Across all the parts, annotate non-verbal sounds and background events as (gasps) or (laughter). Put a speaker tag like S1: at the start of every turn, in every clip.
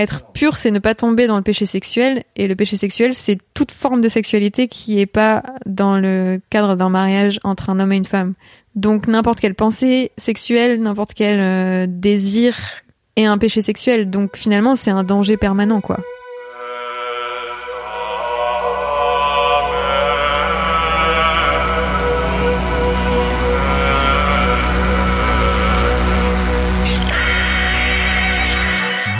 S1: être pur, c'est ne pas tomber dans le péché sexuel. Et le péché sexuel, c'est toute forme de sexualité qui est pas dans le cadre d'un mariage entre un homme et une femme. Donc n'importe quelle pensée sexuelle, n'importe quel euh, désir est un péché sexuel. Donc finalement, c'est un danger permanent, quoi.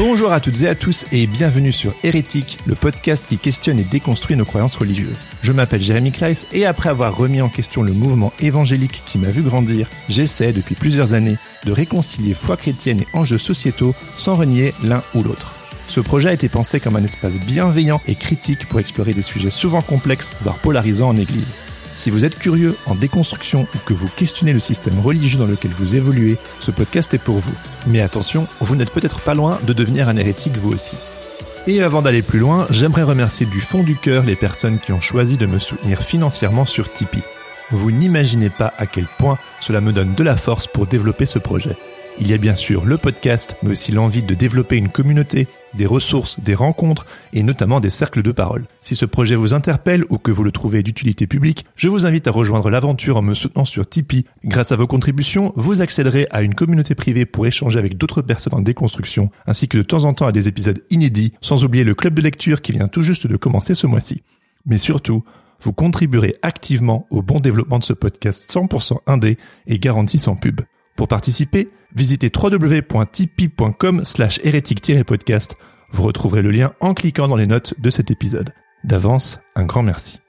S2: Bonjour à toutes et à tous et bienvenue sur Hérétique, le podcast qui questionne et déconstruit nos croyances religieuses. Je m'appelle Jérémy Kleiss et après avoir remis en question le mouvement évangélique qui m'a vu grandir, j'essaie depuis plusieurs années de réconcilier foi chrétienne et enjeux sociétaux sans renier l'un ou l'autre. Ce projet a été pensé comme un espace bienveillant et critique pour explorer des sujets souvent complexes, voire polarisants en Église. Si vous êtes curieux en déconstruction ou que vous questionnez le système religieux dans lequel vous évoluez, ce podcast est pour vous. Mais attention, vous n'êtes peut-être pas loin de devenir un hérétique vous aussi. Et avant d'aller plus loin, j'aimerais remercier du fond du cœur les personnes qui ont choisi de me soutenir financièrement sur Tipeee. Vous n'imaginez pas à quel point cela me donne de la force pour développer ce projet. Il y a bien sûr le podcast, mais aussi l'envie de développer une communauté, des ressources, des rencontres et notamment des cercles de parole. Si ce projet vous interpelle ou que vous le trouvez d'utilité publique, je vous invite à rejoindre l'aventure en me soutenant sur Tipeee. Grâce à vos contributions, vous accéderez à une communauté privée pour échanger avec d'autres personnes en déconstruction, ainsi que de temps en temps à des épisodes inédits, sans oublier le club de lecture qui vient tout juste de commencer ce mois-ci. Mais surtout, vous contribuerez activement au bon développement de ce podcast 100% indé et garanti sans pub. Pour participer, visitez www.tipeee.com slash hérétique-podcast. Vous retrouverez le lien en cliquant dans les notes de cet épisode. D'avance, un grand merci.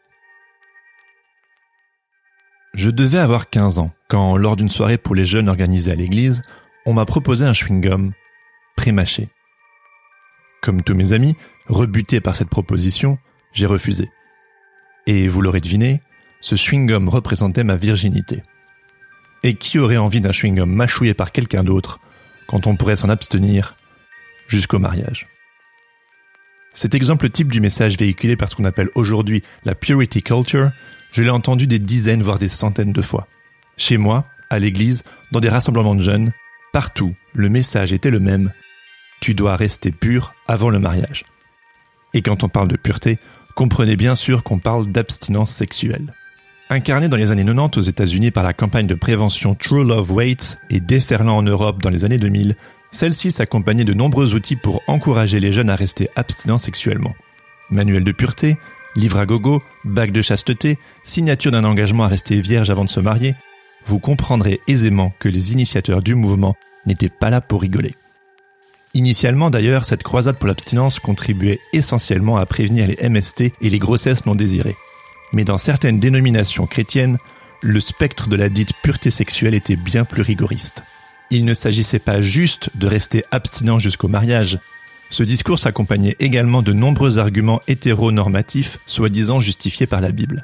S2: Je devais avoir 15 ans quand, lors d'une soirée pour les jeunes organisée à l'église, on m'a proposé un chewing-gum pré-mâché. Comme tous mes amis, rebuté par cette proposition, j'ai refusé. Et vous l'aurez deviné, ce chewing-gum représentait ma virginité. Et qui aurait envie d'un chewing-gum mâchouillé par quelqu'un d'autre quand on pourrait s'en abstenir jusqu'au mariage? Cet exemple type du message véhiculé par ce qu'on appelle aujourd'hui la purity culture, je l'ai entendu des dizaines voire des centaines de fois. Chez moi, à l'église, dans des rassemblements de jeunes, partout, le message était le même. Tu dois rester pur avant le mariage. Et quand on parle de pureté, comprenez bien sûr qu'on parle d'abstinence sexuelle. Incarnée dans les années 90 aux États-Unis par la campagne de prévention True Love Waits et déferlant en Europe dans les années 2000, celle-ci s'accompagnait de nombreux outils pour encourager les jeunes à rester abstinents sexuellement. Manuel de pureté, livre à gogo, bague de chasteté, signature d'un engagement à rester vierge avant de se marier, vous comprendrez aisément que les initiateurs du mouvement n'étaient pas là pour rigoler. Initialement d'ailleurs, cette croisade pour l'abstinence contribuait essentiellement à prévenir les MST et les grossesses non désirées mais dans certaines dénominations chrétiennes, le spectre de la dite pureté sexuelle était bien plus rigoriste. Il ne s'agissait pas juste de rester abstinent jusqu'au mariage. Ce discours s'accompagnait également de nombreux arguments hétéronormatifs, soi-disant justifiés par la Bible.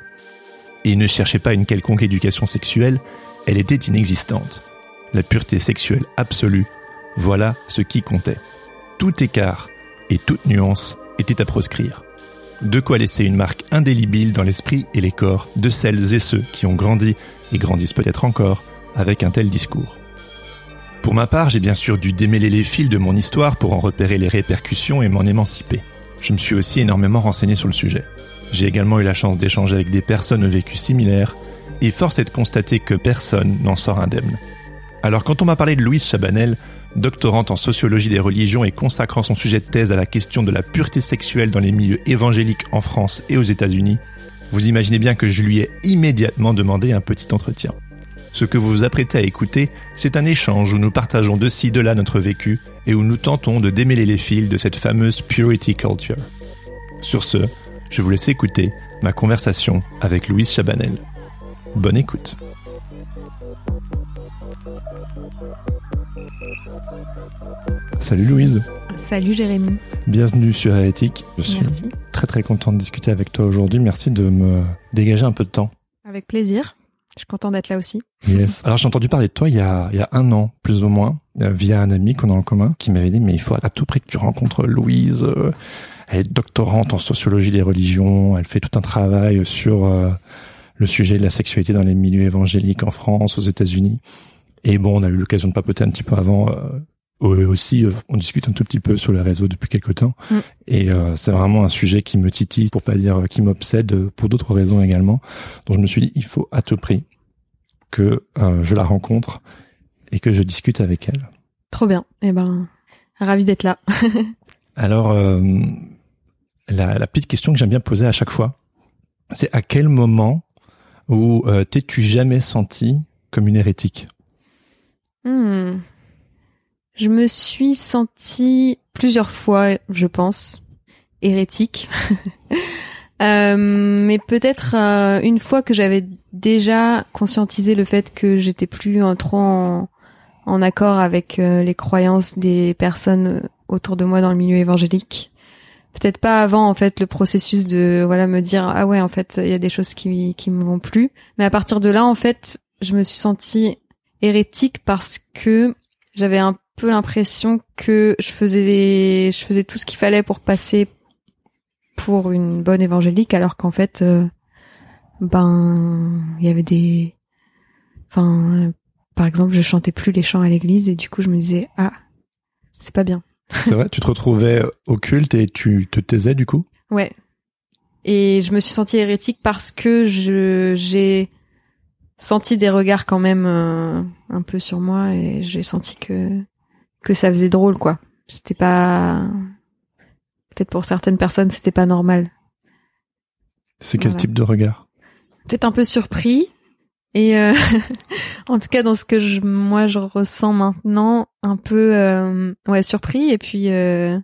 S2: Et il ne cherchait pas une quelconque éducation sexuelle, elle était inexistante. La pureté sexuelle absolue, voilà ce qui comptait. Tout écart et toute nuance était à proscrire. De quoi laisser une marque indélébile dans l'esprit et les corps de celles et ceux qui ont grandi et grandissent peut-être encore avec un tel discours. Pour ma part, j'ai bien sûr dû démêler les fils de mon histoire pour en repérer les répercussions et m'en émanciper. Je me suis aussi énormément renseigné sur le sujet. J'ai également eu la chance d'échanger avec des personnes au vécu similaire, et force est de constater que personne n'en sort indemne. Alors quand on m'a parlé de Louise Chabanel, doctorante en sociologie des religions et consacrant son sujet de thèse à la question de la pureté sexuelle dans les milieux évangéliques en France et aux États-Unis, vous imaginez bien que je lui ai immédiatement demandé un petit entretien. Ce que vous vous apprêtez à écouter, c'est un échange où nous partageons de ci, de là notre vécu et où nous tentons de démêler les fils de cette fameuse purity culture. Sur ce, je vous laisse écouter ma conversation avec Louise Chabanel. Bonne écoute. Salut Louise.
S1: Salut Jérémy.
S2: Bienvenue sur Hérétique. Je suis
S1: Merci.
S2: très très content de discuter avec toi aujourd'hui. Merci de me dégager un peu de temps.
S1: Avec plaisir. Je suis content d'être là aussi.
S2: Yes. (laughs) Alors j'ai entendu parler de toi il y a, il y a un an, plus ou moins, euh, via un ami qu'on a en commun, qui m'avait dit mais il faut à tout prix que tu rencontres Louise. euh, Elle est doctorante en sociologie des religions. Elle fait tout un travail sur euh, le sujet de la sexualité dans les milieux évangéliques en France, aux États-Unis. Et bon, on a eu l'occasion de papoter un petit peu avant. euh, aussi, euh, on discute un tout petit peu sur les réseaux depuis quelques temps.
S1: Mm.
S2: Et euh, c'est vraiment un sujet qui me titille, pour pas dire euh, qui m'obsède, pour d'autres raisons également. Donc je me suis dit, il faut à tout prix que euh, je la rencontre et que je discute avec elle.
S1: Trop bien. Eh ben, ravi d'être là. (laughs)
S2: Alors, euh, la, la petite question que j'aime bien poser à chaque fois, c'est à quel moment où euh, t'es-tu jamais senti comme une hérétique?
S1: Hmm. Je me suis sentie plusieurs fois, je pense, hérétique. (laughs) Euh, mais peut-être euh, une fois que j'avais déjà conscientisé le fait que j'étais plus trop en, en accord avec euh, les croyances des personnes autour de moi dans le milieu évangélique. Peut-être pas avant en fait le processus de voilà me dire ah ouais en fait il y a des choses qui qui me vont plus. Mais à partir de là en fait je me suis sentie hérétique parce que j'avais un peu l'impression que je faisais des- je faisais tout ce qu'il fallait pour passer pour une bonne évangélique alors qu'en fait euh, ben il y avait des enfin par exemple je chantais plus les chants à l'église et du coup je me disais ah c'est pas bien.
S2: C'est vrai, tu te retrouvais au culte et tu te taisais du coup?
S1: Ouais. Et je me suis sentie hérétique parce que je j'ai senti des regards quand même euh, un peu sur moi et j'ai senti que que ça faisait drôle quoi. C'était pas peut-être pour certaines personnes c'était pas normal.
S2: C'est quel
S1: Voilà.
S2: type de regard?
S1: Peut-être un peu surpris. Et euh, (laughs) en tout cas dans ce que je, moi je ressens maintenant un peu euh, ouais surpris et puis euh,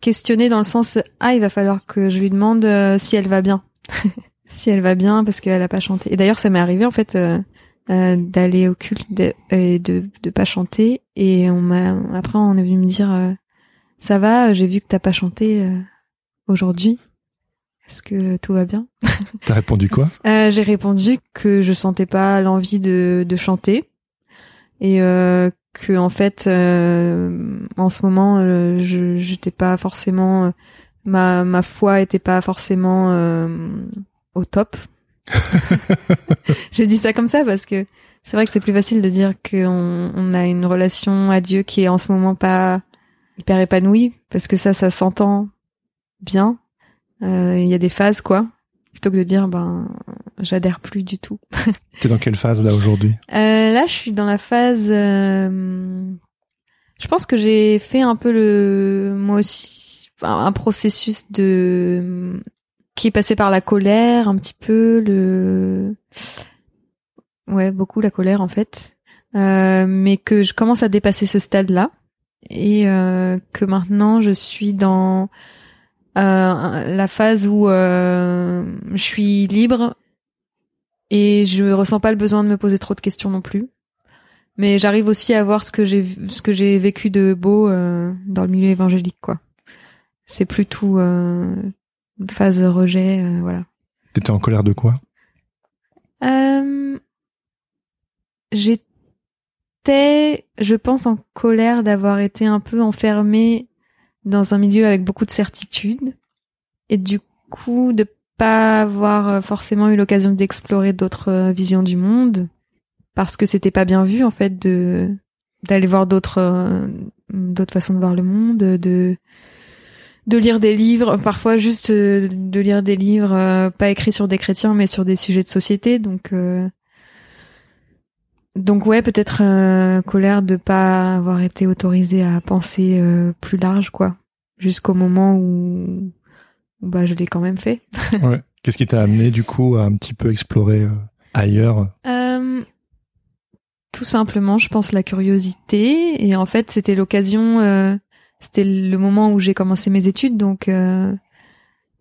S1: questionné dans le sens ah il va falloir que je lui demande euh, si elle va bien. (laughs) Si elle va bien parce qu'elle a pas chanté. Et d'ailleurs ça m'est arrivé en fait euh, d'aller au culte de, et de de pas chanter. Et on m'a après on est venu me dire euh, ça va j'ai vu que t'as pas chanté euh, aujourd'hui. Est-ce que tout va bien? (laughs)
S2: T'as répondu quoi?
S1: Euh, J'ai répondu que je sentais pas l'envie de, de chanter. Et euh, que en fait euh, en ce moment euh, je j'étais pas forcément ma ma foi était pas forcément euh, au top. (laughs) J'ai dit ça comme ça parce que c'est vrai que c'est plus facile de dire qu'on on a une relation à Dieu qui est en ce moment pas hyper épanouie parce que ça ça s'entend bien. Euh, Il y a des phases quoi plutôt que de dire ben j'adhère plus du tout. (laughs)
S2: T'es dans quelle phase là aujourd'hui?
S1: Euh, là, je suis dans la phase. euh, je pense que j'ai fait un peu le, moi aussi, un processus de qui est passé par la colère, un petit peu le, ouais, beaucoup la colère en fait, Euh, mais que je commence à dépasser ce stade-là et euh, que maintenant je suis dans euh, la phase où euh, je suis libre et je ressens pas le besoin de me poser trop de questions non plus. Mais j'arrive aussi à voir ce que j'ai ce que j'ai vécu de beau euh, dans le milieu évangélique quoi. C'est plutôt euh, une phase de rejet euh, voilà.
S2: T'étais en colère de quoi?
S1: Euh, J'étais, je pense, en colère d'avoir été un peu enfermée dans un milieu avec beaucoup de certitudes et du coup de pas avoir euh, forcément eu l'occasion d'explorer d'autres euh, visions du monde parce que c'était pas bien vu en fait de d'aller voir d'autres euh, d'autres façons de voir le monde, de de lire des livres, parfois juste euh, de lire des livres euh, pas écrits sur des chrétiens mais sur des sujets de société. Donc donc ouais, peut-être colère de pas avoir été autorisée à penser plus large quoi, jusqu'au moment où, bah je l'ai quand même fait. (laughs)
S2: ouais. Qu'est-ce qui t'a amené du coup à un petit peu explorer ailleurs?
S1: Tout simplement, je pense, la curiosité. Et en fait, c'était l'occasion, euh, c'était le moment où j'ai commencé mes études, donc euh,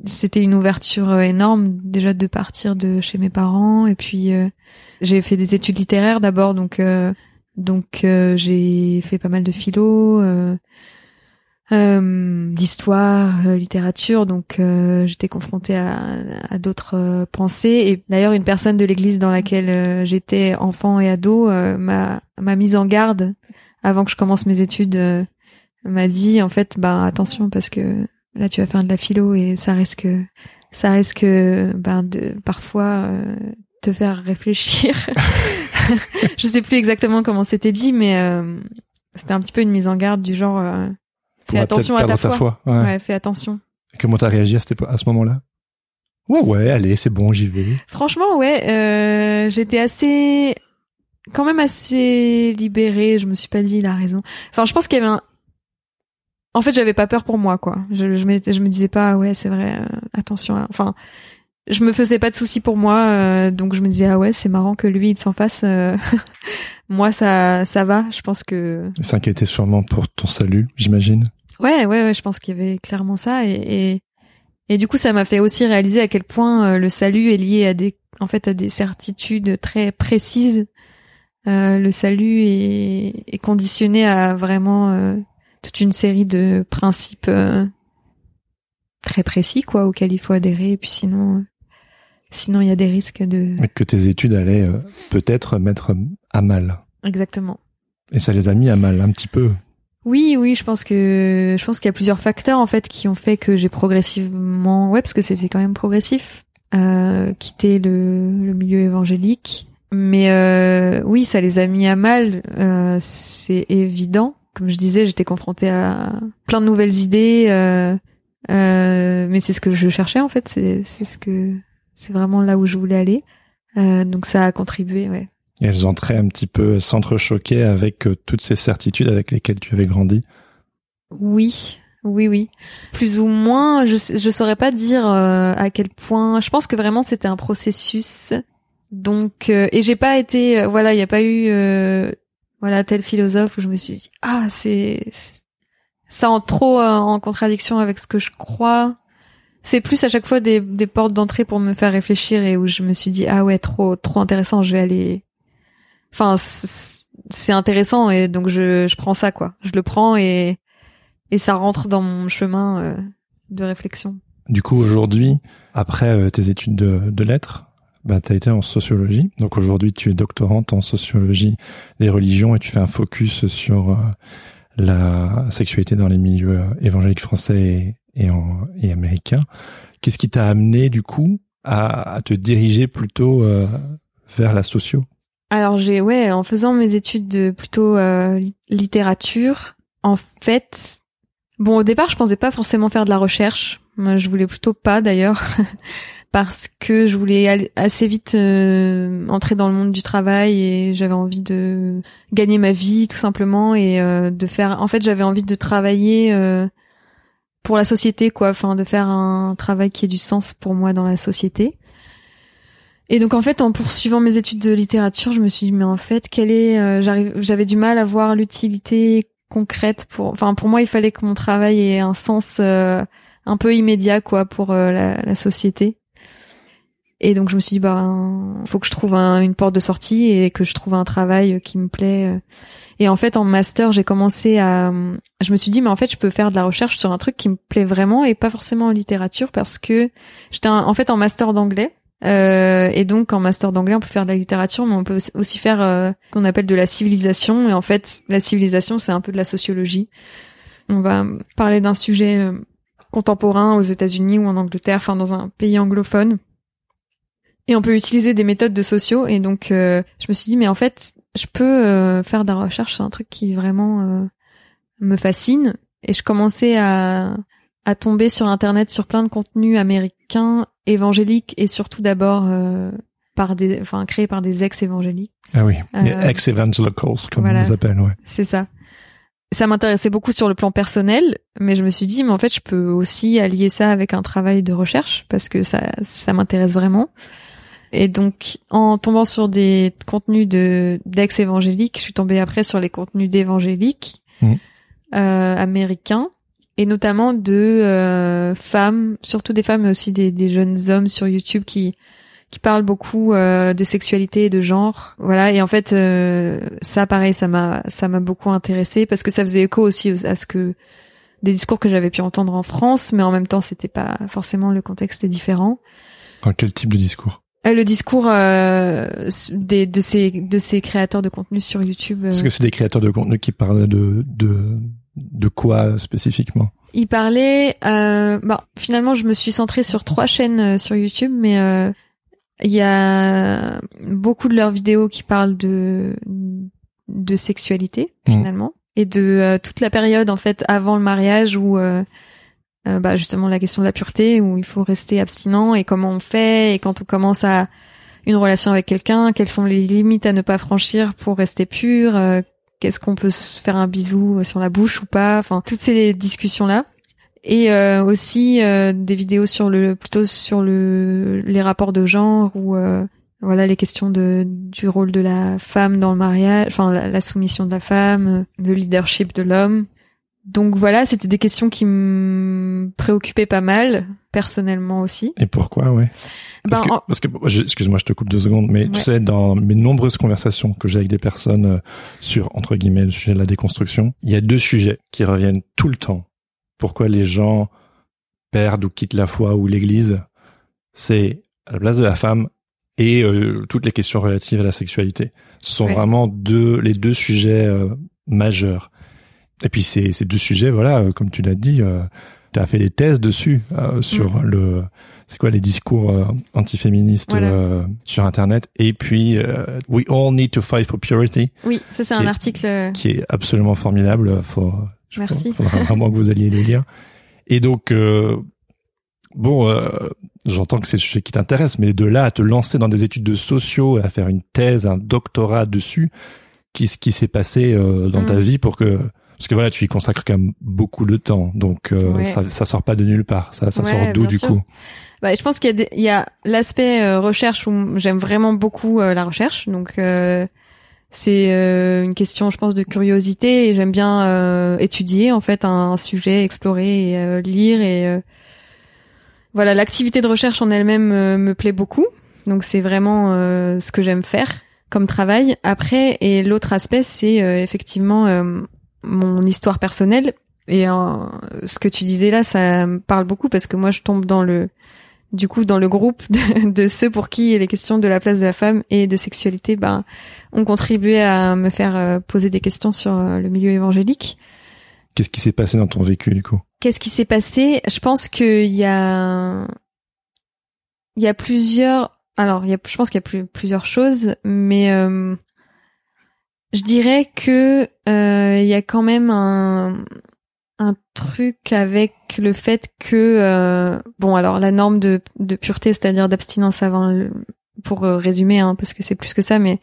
S1: c'était une ouverture euh, énorme déjà de partir de chez mes parents. Et puis j'ai fait des études littéraires d'abord, donc donc j'ai fait pas mal de philo euh, d'histoire, euh, littérature, donc euh, j'étais confrontée à, à d'autres pensées. Et d'ailleurs, une personne de l'église dans laquelle j'étais enfant et ado m'a m'a mise en garde avant que je commence mes études. M'a dit en fait, bah attention parce que là tu vas faire de la philo et ça risque ça risque ben de parfois te faire réfléchir. (laughs) je sais plus exactement comment c'était dit, mais c'était un petit peu une mise en garde du genre Fais attention à ta, foi. Ouais. fais attention.
S2: comment t'as réagi à, à ce moment-là? Ouais, ouais, allez, c'est bon, j'y vais.
S1: Franchement, ouais, euh, j'étais assez, quand même assez libérée. Je me suis pas dit, il a raison. Enfin, je pense qu'il y avait un. En fait, j'avais pas peur pour moi, quoi. Je, je, je me disais pas, ouais, c'est vrai, euh, attention. Enfin, je me faisais pas de soucis pour moi, euh, donc je me disais, ah ouais, c'est marrant que lui, il s'en fasse. Euh, (laughs) moi, ça, ça va. Je pense que.
S2: Il s'inquiétait sûrement pour ton salut, j'imagine.
S1: Ouais, ouais, ouais, je pense qu'il y avait clairement ça et, et, et du coup, ça m'a fait aussi réaliser à quel point euh, le salut est lié à des, en fait, à des certitudes très précises. Euh, le salut est, est, conditionné à vraiment euh, toute une série de principes euh, très précis, quoi, auxquels il faut adhérer. Et puis sinon, sinon il y a des risques de.
S2: Que tes études allaient peut-être mettre à mal.
S1: Exactement.
S2: Et ça les a mis à mal un petit peu.
S1: Oui, oui, je pense que je pense qu'il y a plusieurs facteurs en fait qui ont fait que j'ai progressivement, ouais, parce que c'était quand même progressif, euh, quitté le, le milieu évangélique. Mais euh, oui, ça les a mis à mal, euh, c'est évident. Comme je disais, j'étais confrontée à plein de nouvelles idées, euh, euh, mais c'est ce que je cherchais en fait. C'est c'est ce que c'est vraiment là où je voulais aller. Euh, donc ça a contribué, ouais.
S2: Et elles entraient un petit peu s'entrechoquer avec euh, toutes ces certitudes avec lesquelles tu avais grandi.
S1: Oui, oui, oui. Plus ou moins, je je saurais pas dire euh, à quel point. Je pense que vraiment c'était un processus. Donc euh, et j'ai pas été voilà, il y a pas eu voilà tel philosophe où je me suis dit ah c'est ça en trop en contradiction avec ce que je crois. C'est plus à chaque fois des, des portes d'entrée pour me faire réfléchir et où je me suis dit ah ouais trop trop intéressant, je vais aller enfin c'est intéressant et donc je, je prends ça quoi. Je le prends et et ça rentre dans mon chemin euh, de réflexion.
S2: Du coup aujourd'hui, après euh, tes études de, de lettres, bah tu as été en sociologie. Donc aujourd'hui tu es doctorante en sociologie des religions et tu fais un focus sur euh, la sexualité dans les milieux évangéliques français et, et, américains. Qu'est-ce qui t'a amené du coup à, te diriger plutôt vers la socio?
S1: Alors j'ai ouais, en faisant mes études de plutôt euh, littérature, en fait, bon au départ je pensais pas forcément faire de la recherche. Je voulais plutôt pas d'ailleurs (laughs) parce que je voulais assez vite euh, entrer dans le monde du travail et j'avais envie de gagner ma vie tout simplement et euh, de faire. En fait, j'avais envie de travailler pour la société quoi, enfin de faire un travail qui ait du sens pour moi dans la société. Et donc en fait, en poursuivant mes études de littérature, je me suis dit mais en fait, quelle est euh, j'avais du mal à voir l'utilité concrète pour enfin pour moi, il fallait que mon travail ait un sens euh, un peu immédiat quoi pour euh, la, la, société. Et donc je me suis dit bah faut que je trouve une porte de sortie et que je trouve un travail qui me plaît. Et en fait en master, j'ai commencé à je me suis dit mais en fait, je peux faire de la recherche sur un truc qui me plaît vraiment et pas forcément en littérature parce que j'étais en fait en master d'anglais euh, et donc en master d'anglais, on peut faire de la littérature, mais on peut aussi faire euh, ce qu'on appelle de la civilisation. Et en fait, la civilisation, c'est un peu de la sociologie. On va parler d'un sujet euh, contemporain aux États-Unis ou en Angleterre, enfin dans un pays anglophone. Et on peut utiliser des méthodes de sociaux. Et donc, je me suis dit, mais en fait, je peux euh, faire de la recherche sur un truc qui vraiment euh, me fascine. Et je commençais à, à tomber sur Internet sur plein de contenus américains, évangéliques et surtout d'abord euh, par des, enfin créés par des ex-évangéliques.
S2: Ah oui,
S1: Euh,
S2: ex-evangelicals, comme
S1: voilà.
S2: on les appelle, ouais.
S1: C'est ça. Ça m'intéressait beaucoup sur le plan personnel, mais je me suis dit, mais en fait, je peux aussi allier ça avec un travail de recherche parce que ça, ça m'intéresse vraiment. Et donc, en tombant sur des contenus de d'ex-évangéliques, je suis tombée après sur les contenus d'évangéliques
S2: Mhm.
S1: euh, américains et notamment de euh, femmes, surtout des femmes, mais aussi des, des jeunes hommes sur YouTube qui qui parlent beaucoup euh, de sexualité et de genre. Voilà. Et en fait, euh, ça, pareil, ça m'a ça m'a beaucoup intéressé parce que ça faisait écho aussi à ce que des discours que j'avais pu entendre en France, mais en même temps, c'était pas forcément le contexte est différent.
S2: Dans quel type de discours?
S1: Le discours euh, des, de ces de ces créateurs de contenu sur YouTube. euh,
S2: Parce que c'est des créateurs de contenu qui parlent de, de, de quoi spécifiquement?
S1: Il parlait. Euh, bon, finalement, je me suis centrée sur trois chaînes euh, sur YouTube, mais euh, il y a beaucoup de leurs vidéos qui parlent de de sexualité
S2: Mhm.
S1: finalement et de euh, toute la période en fait avant le mariage où euh, euh, bah, justement la question de la pureté où il faut rester abstinent et comment on fait et quand on commence à une relation avec quelqu'un, quelles sont les limites à ne pas franchir pour rester pur, euh, qu'est-ce qu'on peut faire un bisou sur la bouche ou pas, enfin toutes ces discussions là. Et euh, aussi euh, des vidéos sur le plutôt sur le les rapports de genre ou euh, voilà les questions de du rôle de la femme dans le mariage, enfin la soumission de la femme, le leadership de l'homme. Donc voilà, c'était des questions qui me préoccupaient pas mal personnellement aussi.
S2: Et pourquoi, ouais? Parce
S1: Ben,
S2: que,
S1: en-
S2: parce que je- excuse-moi, je te coupe deux secondes, mais tu sais, dans mes nombreuses conversations que j'ai avec des personnes euh, sur, entre guillemets, le sujet de la déconstruction, il y a deux sujets qui reviennent tout le temps. Pourquoi les gens perdent ou quittent la foi ou l'église? C'est à la place de la femme et euh, toutes les questions relatives à la sexualité. Ce sont
S1: Ouais.
S2: vraiment deux, les deux sujets euh, majeurs. Et puis ces, ces deux sujets, voilà, euh, comme tu l'as dit, euh, tu as fait des thèses dessus, euh, sur le, c'est quoi les discours euh, antiféministes
S1: Voilà.
S2: euh, sur Internet. Et puis, euh, We All Need to Fight for Purity,
S1: oui, ça c'est un
S2: est-
S1: article.
S2: qui est absolument formidable. Faut, je
S1: Merci.
S2: crois- faudra (laughs) vraiment que vous alliez le lire. Et donc, euh, bon, euh, j'entends que c'est sujet qui t'intéresse, mais de là à te lancer dans des études de sociaux, à faire une thèse, un doctorat dessus, qu'est-ce qui s'est passé euh, dans
S1: Mm.
S2: ta vie pour que parce que voilà, tu y consacres quand même beaucoup de temps, donc euh,
S1: Ouais.
S2: ça, ça sort pas de nulle part. Ça, ça
S1: Ouais,
S2: sort d'où du
S1: sûr.
S2: coup
S1: Bah, je pense qu'il y a, l'aspect euh, recherche où j'aime vraiment beaucoup euh, la recherche. Donc euh, c'est euh, une question, je pense, de curiosité et j'aime bien euh, étudier en fait un, sujet, explorer et euh, lire et euh, voilà l'activité de recherche en elle-même euh, me plaît beaucoup. Donc c'est vraiment euh, ce que j'aime faire comme travail. Après et l'autre aspect c'est euh, effectivement euh, mon histoire personnelle. Et euh, ce que tu disais là ça me parle beaucoup parce que moi je tombe dans le du coup dans le groupe (laughs) de, de ceux pour qui les questions de la place de la femme et de sexualité ben ont contribué à me faire euh, poser des questions sur euh, le milieu évangélique.
S2: Qu'est-ce qui s'est passé dans ton vécu du coup?
S1: Qu'est-ce qui s'est passé? Je pense qu'il y a il y a plusieurs alors il y a je pense qu'il y a plus, plusieurs choses mais euh, je dirais que euh, il y a quand même un un truc avec le fait que euh, bon alors la norme de, de pureté c'est-à-dire d'abstinence avant le, pour euh, résumer hein, parce que c'est plus que ça mais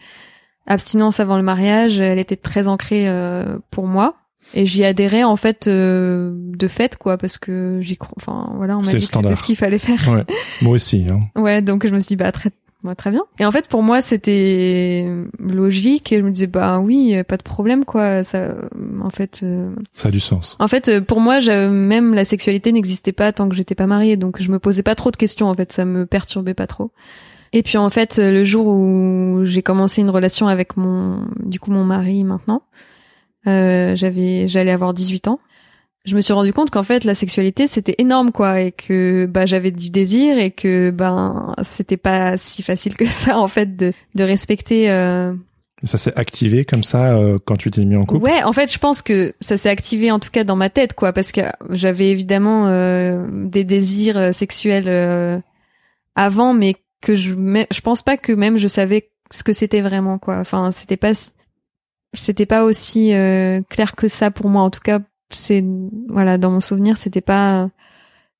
S1: abstinence avant le mariage elle était très ancrée euh, pour moi et j'y adhérais en fait euh, de fait quoi parce que j'y crois enfin voilà on m'a dit que c'était ce qu'il fallait faire
S2: Ouais, moi aussi. Hein.
S1: Ouais, donc je me suis dit bah très bah, très bien. Et en fait pour moi c'était logique et je me disais bah oui, pas de problème quoi, ça en fait euh,
S2: Ça a du sens.
S1: en fait euh, pour moi même la sexualité n'existait pas tant que j'étais pas mariée donc je me posais pas trop de questions en fait, ça me perturbait pas trop. Et puis en fait le jour où j'ai commencé une relation avec mon du coup mon mari maintenant, euh, j'avais j'allais avoir 18 ans je me suis rendu compte qu'en fait la sexualité c'était énorme quoi et que bah j'avais du désir et que ben c'était pas si facile que ça en fait de de respecter euh...
S2: Ça s'est activé comme ça euh, quand tu t'es mis en couple?
S1: ouais en fait je pense que ça s'est activé en tout cas dans ma tête quoi parce que j'avais évidemment euh, des désirs euh, sexuels euh, avant mais que je je pense pas que même je savais ce que c'était vraiment quoi enfin c'était pas c'était pas aussi euh, clair que ça pour moi. En tout cas, c'est voilà, dans mon souvenir, c'était pas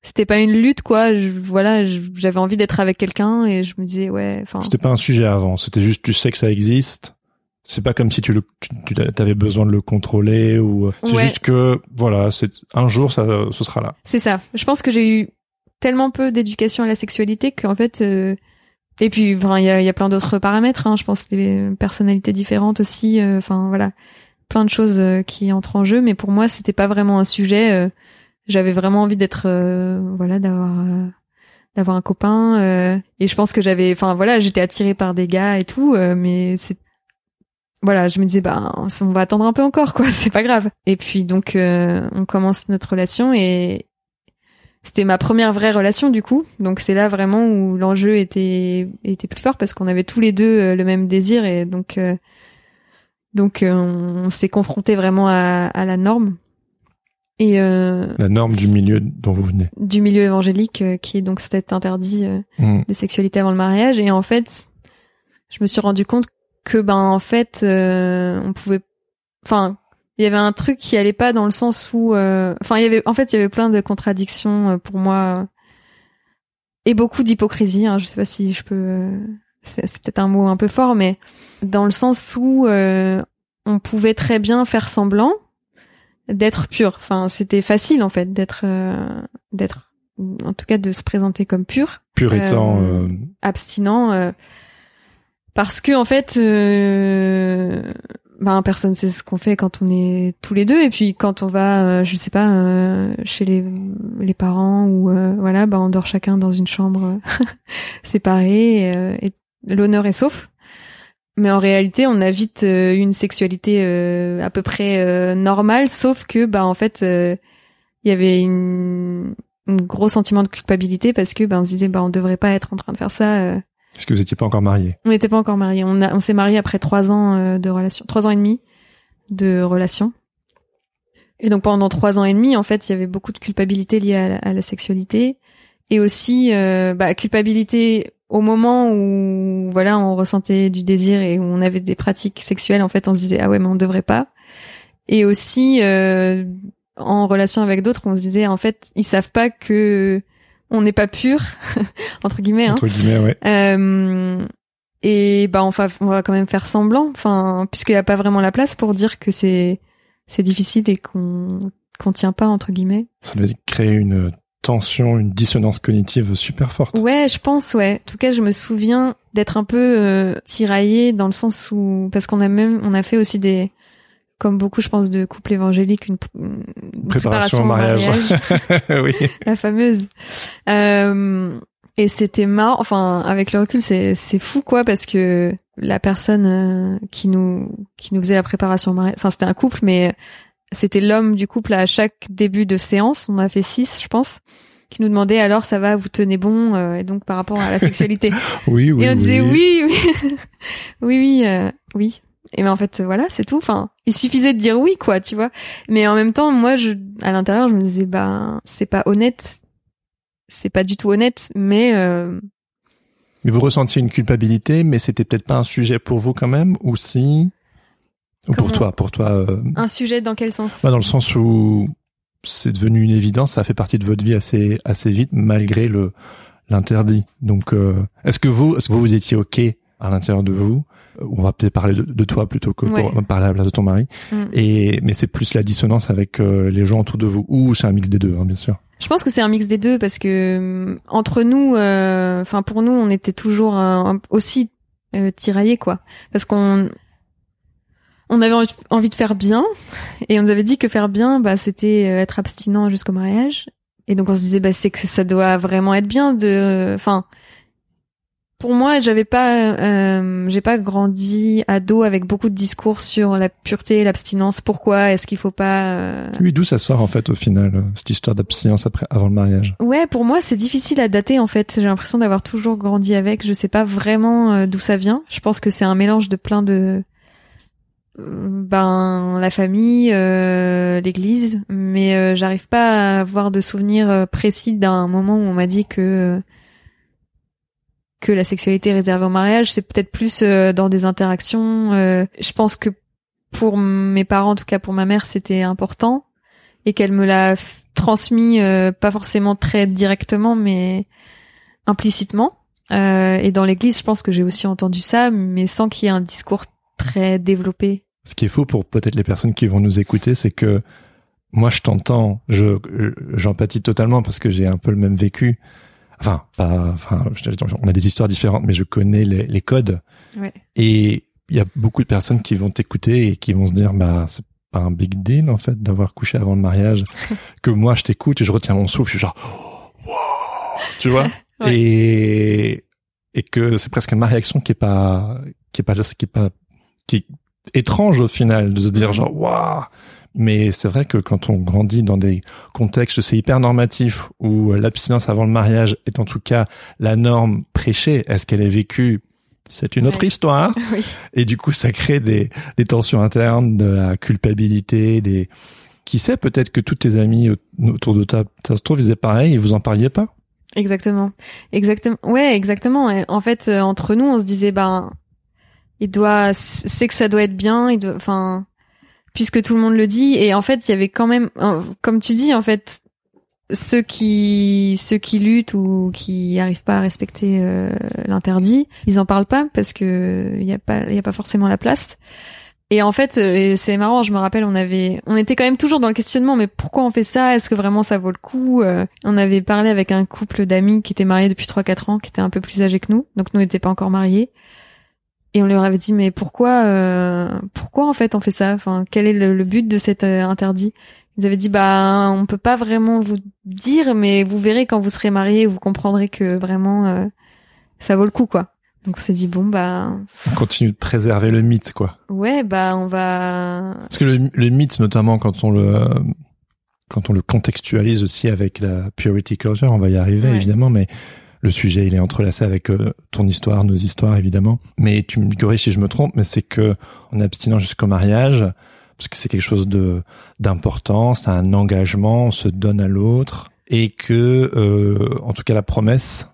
S1: c'était pas une lutte quoi. Je, voilà, j'avais envie d'être avec quelqu'un et je me disais ouais. Enfin.
S2: C'était pas un sujet avant. C'était juste tu sais que ça existe. C'est pas comme si tu le tu, avais besoin de le contrôler ou c'est juste que voilà, c'est un jour ça ce sera là.
S1: C'est ça. Je pense que j'ai eu tellement peu d'éducation à la sexualité qu'en fait euh, et puis enfin il y a, y a plein d'autres paramètres hein, je pense des personnalités différentes aussi euh, enfin voilà plein de choses euh, qui entrent en jeu mais pour moi c'était pas vraiment un sujet j'avais vraiment envie d'être voilà d'avoir d'avoir un copain et je pense que j'avais enfin voilà j'étais attirée par des gars et tout mais c'est voilà, je me disais bah on va attendre un peu encore quoi, (laughs) c'est pas grave. Et puis donc on commence notre relation et c'était ma première vraie relation du coup. Donc c'est là vraiment où l'enjeu était était plus fort parce qu'on avait tous les deux euh, le même désir et donc euh, donc euh, on, s'est confronté vraiment à, à, la norme. Et
S2: la norme du milieu dont vous venez.
S1: Du milieu évangélique qui est donc cet interdit mmh. des sexualités avant le mariage et en fait je me suis rendu compte que ben en fait on pouvait enfin il y avait un truc qui allait pas dans le sens où euh, enfin il y avait en fait il y avait plein de contradictions euh, pour moi et beaucoup d'hypocrisie hein, je sais pas si je peux euh, c'est peut-être un mot un peu fort mais dans le sens où on pouvait très bien faire semblant d'être pur. Enfin c'était facile en fait d'être d'être en tout cas de se présenter comme pur.
S2: Pur étant
S1: abstinent parce que en fait ben personne sait ce qu'on fait quand on est tous les deux. Et puis quand on va euh, je sais pas euh, chez les les parents ou euh, voilà ben on dort chacun dans une chambre (laughs) séparée et, l'honneur est sauf mais en réalité on a vite une sexualité à peu près normale sauf que bah en fait il y avait une, un gros sentiment de culpabilité parce que ben on se disait bah on devrait pas être en train de faire ça
S2: est-ce que vous n'étiez pas encore mariés?
S1: On n'était pas encore mariés. On, on s'est mariés après trois ans euh, de relation, trois ans et demi de relation. Et donc pendant trois ans et demi, en fait, il y avait beaucoup de culpabilité liée à la, sexualité et aussi euh, bah, culpabilité au moment où voilà on ressentait du désir et où on avait des pratiques sexuelles. En fait, on se disait ah ouais mais on devrait pas. Et aussi euh, en relation avec d'autres, on se disait en fait ils savent pas que on n'est pas pur (laughs) entre guillemets. Hein.
S2: Entre guillemets, ouais.
S1: Euh, et bah enfin, on va quand même faire semblant, enfin, puisqu'il n'y a pas vraiment la place pour dire que c'est c'est difficile et qu'on qu'on tient pas entre guillemets.
S2: Ça doit créer une tension, une dissonance cognitive super forte.
S1: Ouais, je pense, ouais. En tout cas, je me souviens d'être un peu euh, tiraillée dans le sens où parce qu'on a même on a fait aussi des comme beaucoup, je pense, de couples évangéliques, une, préparation, au mariage, (laughs) oui. la fameuse. Euh, et c'était marrant, enfin, avec le recul, c'est c'est fou quoi, parce que la personne euh, qui nous qui nous faisait la préparation au mariage, enfin, c'était un couple, mais c'était l'homme du couple à chaque début de séance. On a fait six, je pense qui nous demandait alors ça va vous tenez bon euh, et donc par rapport à la sexualité. (laughs)
S2: Oui oui
S1: et on disait
S2: oui.
S1: oui (laughs) oui. Oui euh, oui. Et ben en fait voilà c'est tout. Enfin il suffisait de dire oui quoi tu vois. Mais en même temps moi je à l'intérieur je me disais bah c'est pas honnête. C'est pas du tout honnête mais euh...
S2: mais vous ressentiez une culpabilité mais c'était peut-être pas un sujet pour vous quand même ou si? Ou pour toi pour toi euh...
S1: un sujet dans quel sens?
S2: bah, dans le sens où c'est devenu une évidence ça a fait partie de votre vie assez assez vite malgré le l'interdit donc euh, est-ce que vous est-ce que vous, vous étiez ok à l'intérieur de vous? On va peut-être parler de, toi plutôt que parler à la place de ton mari. Mm. Et mais c'est plus la dissonance avec euh, les gens autour de vous ou c'est un mix des deux, hein, bien sûr.
S1: Je pense que c'est un mix des deux parce que mm, entre nous, euh, enfin pour nous, on était toujours aussi euh, tiraillés quoi, parce qu'on on avait envie de faire bien et on nous avait dit que faire bien, bah c'était euh, être abstinent jusqu'au mariage. Et donc on se disait bah c'est que ça doit vraiment être bien de, enfin pour moi, j'avais pas, euh, j'ai pas grandi ado avec beaucoup de discours sur la pureté et l'abstinence. Pourquoi est-ce qu'il faut pas euh...
S2: Oui, d'où ça sort en fait au final euh, cette histoire d'abstinence après, avant le mariage?
S1: Ouais, pour moi, c'est difficile à dater en fait. J'ai l'impression d'avoir toujours grandi avec. Je sais pas vraiment euh, d'où ça vient. Je pense que c'est un mélange de plein de ben la famille, l'église, mais j'arrive pas à avoir de souvenirs précis d'un moment où on m'a dit que que la sexualité réservée au mariage, c'est peut-être plus euh, dans des interactions. Euh, je pense que pour mes parents, en tout cas pour ma mère, c'était important et qu'elle me l'a transmis euh, pas forcément très directement, mais implicitement. Euh, et dans l'église, je pense que j'ai aussi entendu ça, mais sans qu'il y ait un discours très développé.
S2: Ce qui est faux pour peut-être les personnes qui vont nous écouter, c'est que moi, je t'entends, je j'empathie totalement parce que j'ai un peu le même vécu. Enfin, pas, enfin, on a des histoires différentes, mais je connais les, les codes.
S1: Ouais.
S2: Et il y a beaucoup de personnes qui vont t'écouter et qui vont se dire, bah, c'est pas un big deal en fait d'avoir couché avant le mariage. (laughs) que moi, je t'écoute et je retiens mon souffle, je suis genre, (gasps) tu vois? (laughs) Et et que c'est presque ma réaction qui est pas qui est pas qui est pas qui est étrange au final de se dire genre waouh mais c'est vrai que quand on grandit dans des contextes, c'est hyper normatif, où l'abstinence avant le mariage est en tout cas la norme prêchée. Est-ce qu'elle est vécue c'est une autre histoire. (laughs) Et du coup, ça crée des, des tensions internes, de la culpabilité, des... Qui sait, peut-être que tous tes amis autour de toi, ça se trouve, ils faisaient pareil, et vous en parliez pas
S1: Exactement. Exactement. Ouais, exactement. En fait, euh, entre nous, on se disait, ben, il doit, c'est que ça doit être bien, il doit, enfin, puisque tout le monde le dit. Et en fait, il y avait quand même, comme tu dis, en fait, ceux qui ceux qui luttent ou qui arrivent pas à respecter euh, l'interdit, ils en parlent pas parce que il y a pas il y a pas forcément la place. Et en fait, euh, c'est marrant, je me rappelle, on avait, on était quand même toujours dans le questionnement, mais pourquoi on fait ça? Est-ce que vraiment ça vaut le coup? Euh, On avait parlé avec un couple d'amis qui étaient mariés depuis 3-4 ans, qui étaient un peu plus âgés que nous, donc nous n'étions pas encore mariés. Et on leur avait dit, mais pourquoi, pourquoi en fait on fait ça? Enfin, quel est le but de cet interdit? Ils avaient dit bah on peut pas vraiment vous dire, mais vous verrez quand vous serez mariés, vous comprendrez que vraiment euh, ça vaut le coup quoi. Donc on s'est dit bon bah
S2: on continue de préserver le mythe quoi.
S1: Ouais bah on va
S2: parce que le, le mythe notamment quand on le quand on le contextualise aussi avec la purity culture, on va y arriver évidemment, mais le sujet il est entrelacé avec euh, ton histoire, nos histoires évidemment. Mais tu me corriges si je me trompe, mais c'est que en abstinent jusqu'au mariage, parce que c'est quelque chose de d'important, c'est un engagement, on se donne à l'autre, et que, euh, en tout cas, la promesse,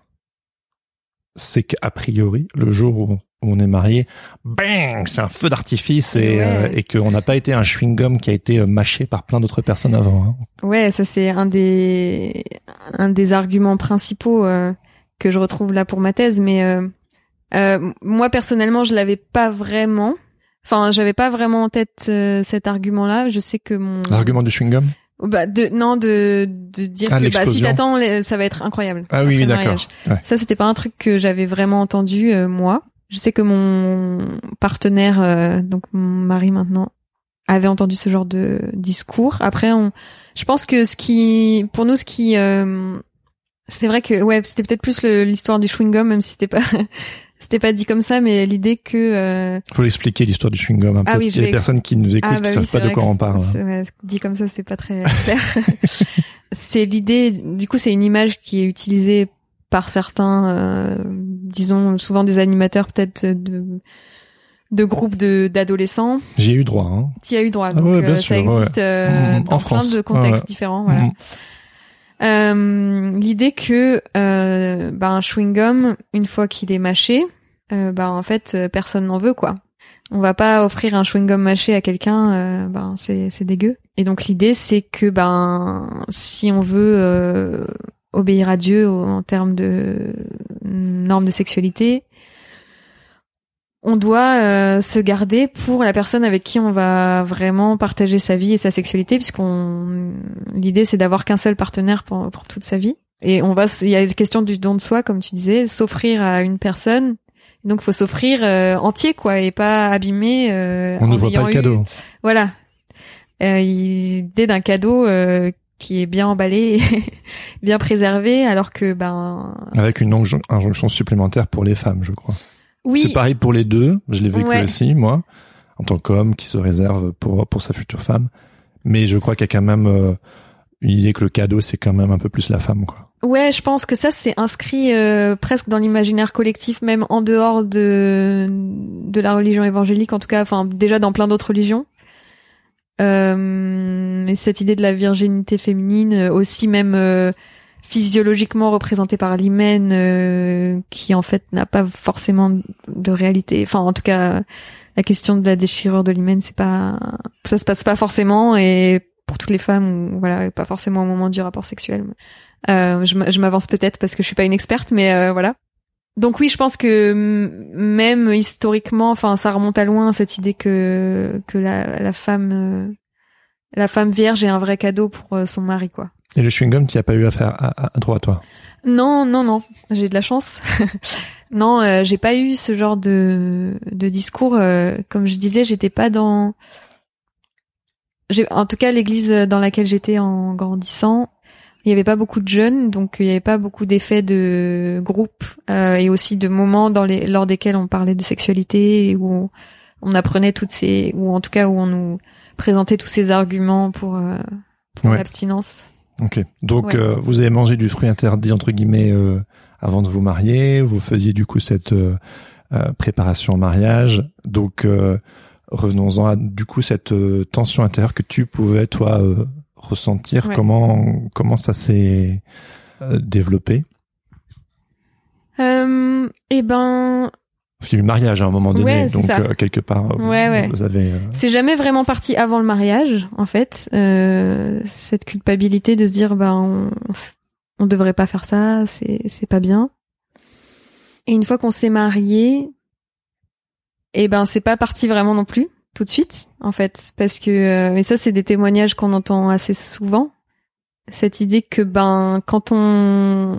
S2: c'est qu'a priori, le jour où on est marié, bang, c'est un feu d'artifice et, euh, et qu'on n'a pas été un chewing gum qui a été euh, mâché par plein d'autres personnes avant. Hein.
S1: Ouais, ça c'est un des un des arguments principaux euh, que je retrouve là pour ma thèse, mais euh, moi personnellement, je l'avais pas vraiment. Enfin, j'avais pas vraiment en tête euh, cet argument-là. Je sais que mon
S2: l'argument du chewing gum.
S1: Oh, bah de non de de dire
S2: ah,
S1: que bah si t'attends ça va être incroyable.
S2: Ah oui, oui d'accord.
S1: Ça c'était pas un truc que j'avais vraiment entendu euh, moi. Je sais que mon partenaire euh, donc mon mari maintenant avait entendu ce genre de discours. Après on je pense que ce qui pour nous ce qui c'est vrai que ouais, c'était peut-être plus l'histoire du chewing gum même si c'était pas (laughs) c'était pas dit comme ça, mais l'idée que. Euh...
S2: Faut l'expliquer l'histoire du chewing gum. Hein, ah a des personnes qui nous écoutent ah, bah qui savent pas de quoi on parle.
S1: Ouais, dit comme ça, c'est pas très clair. (laughs) c'est l'idée. Du coup, c'est une image qui est utilisée par certains, euh, disons souvent des animateurs peut-être de de groupes de d'adolescents.
S2: J'ai eu droit. Hein.
S1: Tu as eu droit.
S2: Ah donc, ouais, bien
S1: euh,
S2: sûr,
S1: ça existe euh,
S2: mmh,
S1: dans plein de contextes différents. Voilà. Mmh. Euh, l'idée que euh, bah, un chewing gum, une fois qu'il est mâché, euh, bah en fait euh, personne n'en veut quoi. On va pas offrir un chewing gum mâché à quelqu'un, euh, ben c'est dégueu. Et donc l'idée c'est que ben si on veut obéir à Dieu en termes de normes de sexualité, on doit euh, se garder pour la personne avec qui on va vraiment partager sa vie et sa sexualité puisqu'on l'idée c'est d'avoir qu'un seul partenaire pour, pour toute sa vie. Et on va il y a la question du don de soi comme tu disais s'offrir à une personne. Donc faut s'offrir euh, entier quoi et pas abîmer euh,
S2: on n'ouvre pas le cadeau.
S1: Voilà. L'idée d'un cadeau qui est bien emballé (laughs) bien préservé alors que ben
S2: avec une injonction supplémentaire pour les femmes je crois
S1: oui.
S2: C'est pareil pour les deux. Je l'ai vécu aussi, moi, en tant qu'homme qui se réserve pour, pour sa future femme. Mais je crois qu'il y a quand même euh, une idée que le cadeau, c'est quand même un peu plus la femme, quoi.
S1: Ouais, je pense que ça, c'est inscrit euh, presque dans l'imaginaire collectif, même en dehors de, de la religion évangélique, en tout cas, enfin, déjà dans plein d'autres religions. Euh, et cette idée de la virginité féminine, euh, aussi même physiologiquement représenté par l'hymen euh, qui en fait n'a pas forcément de réalité enfin en tout cas la question de la déchirure de l'hymen, c'est pas, ça se passe pas forcément et pour toutes les femmes, voilà, pas forcément au moment du rapport sexuel. Euh, je m'avance peut-être parce que je suis pas une experte, mais euh, voilà. Donc oui, je pense que même historiquement, enfin, ça remonte à loin cette idée que que la, la femme, la femme vierge est un vrai cadeau pour son mari, quoi.
S2: Et le chewing-gum, tu as pas eu affaire à, à, droit, toi?
S1: Non, non, non. J'ai de la chance. (laughs) non, euh, j'ai pas eu ce genre de de discours. comme je disais, j'étais pas dans. En tout cas, l'église dans laquelle j'étais en grandissant, il n'y avait pas beaucoup de jeunes, donc il n'y avait pas beaucoup d'effets de groupe euh, et aussi de moments dans les lors desquels on parlait de sexualité où on, apprenait toutes ces ou en tout cas où on nous présentait tous ces arguments pour, euh, pour l'abstinence.
S2: Ok. Donc euh, vous avez mangé du fruit interdit entre guillemets euh, avant de vous marier. Vous faisiez du coup cette euh, préparation au mariage. Donc revenons-en à du coup cette tension intérieure que tu pouvais toi ressentir comment comment ça s'est euh, développé?
S1: Euh, Eh ben.
S2: Parce qu'il y a eu le mariage à un moment donné, donc euh, quelque part, vous, avez.
S1: C'est jamais vraiment parti avant le mariage, en fait. cette culpabilité de se dire, ben, on, on devrait pas faire ça, c'est c'est pas bien. Et une fois qu'on s'est marié, eh ben, c'est pas parti vraiment non plus tout de suite, en fait, parce que euh, mais ça c'est des témoignages qu'on entend assez souvent. Cette idée que ben quand on,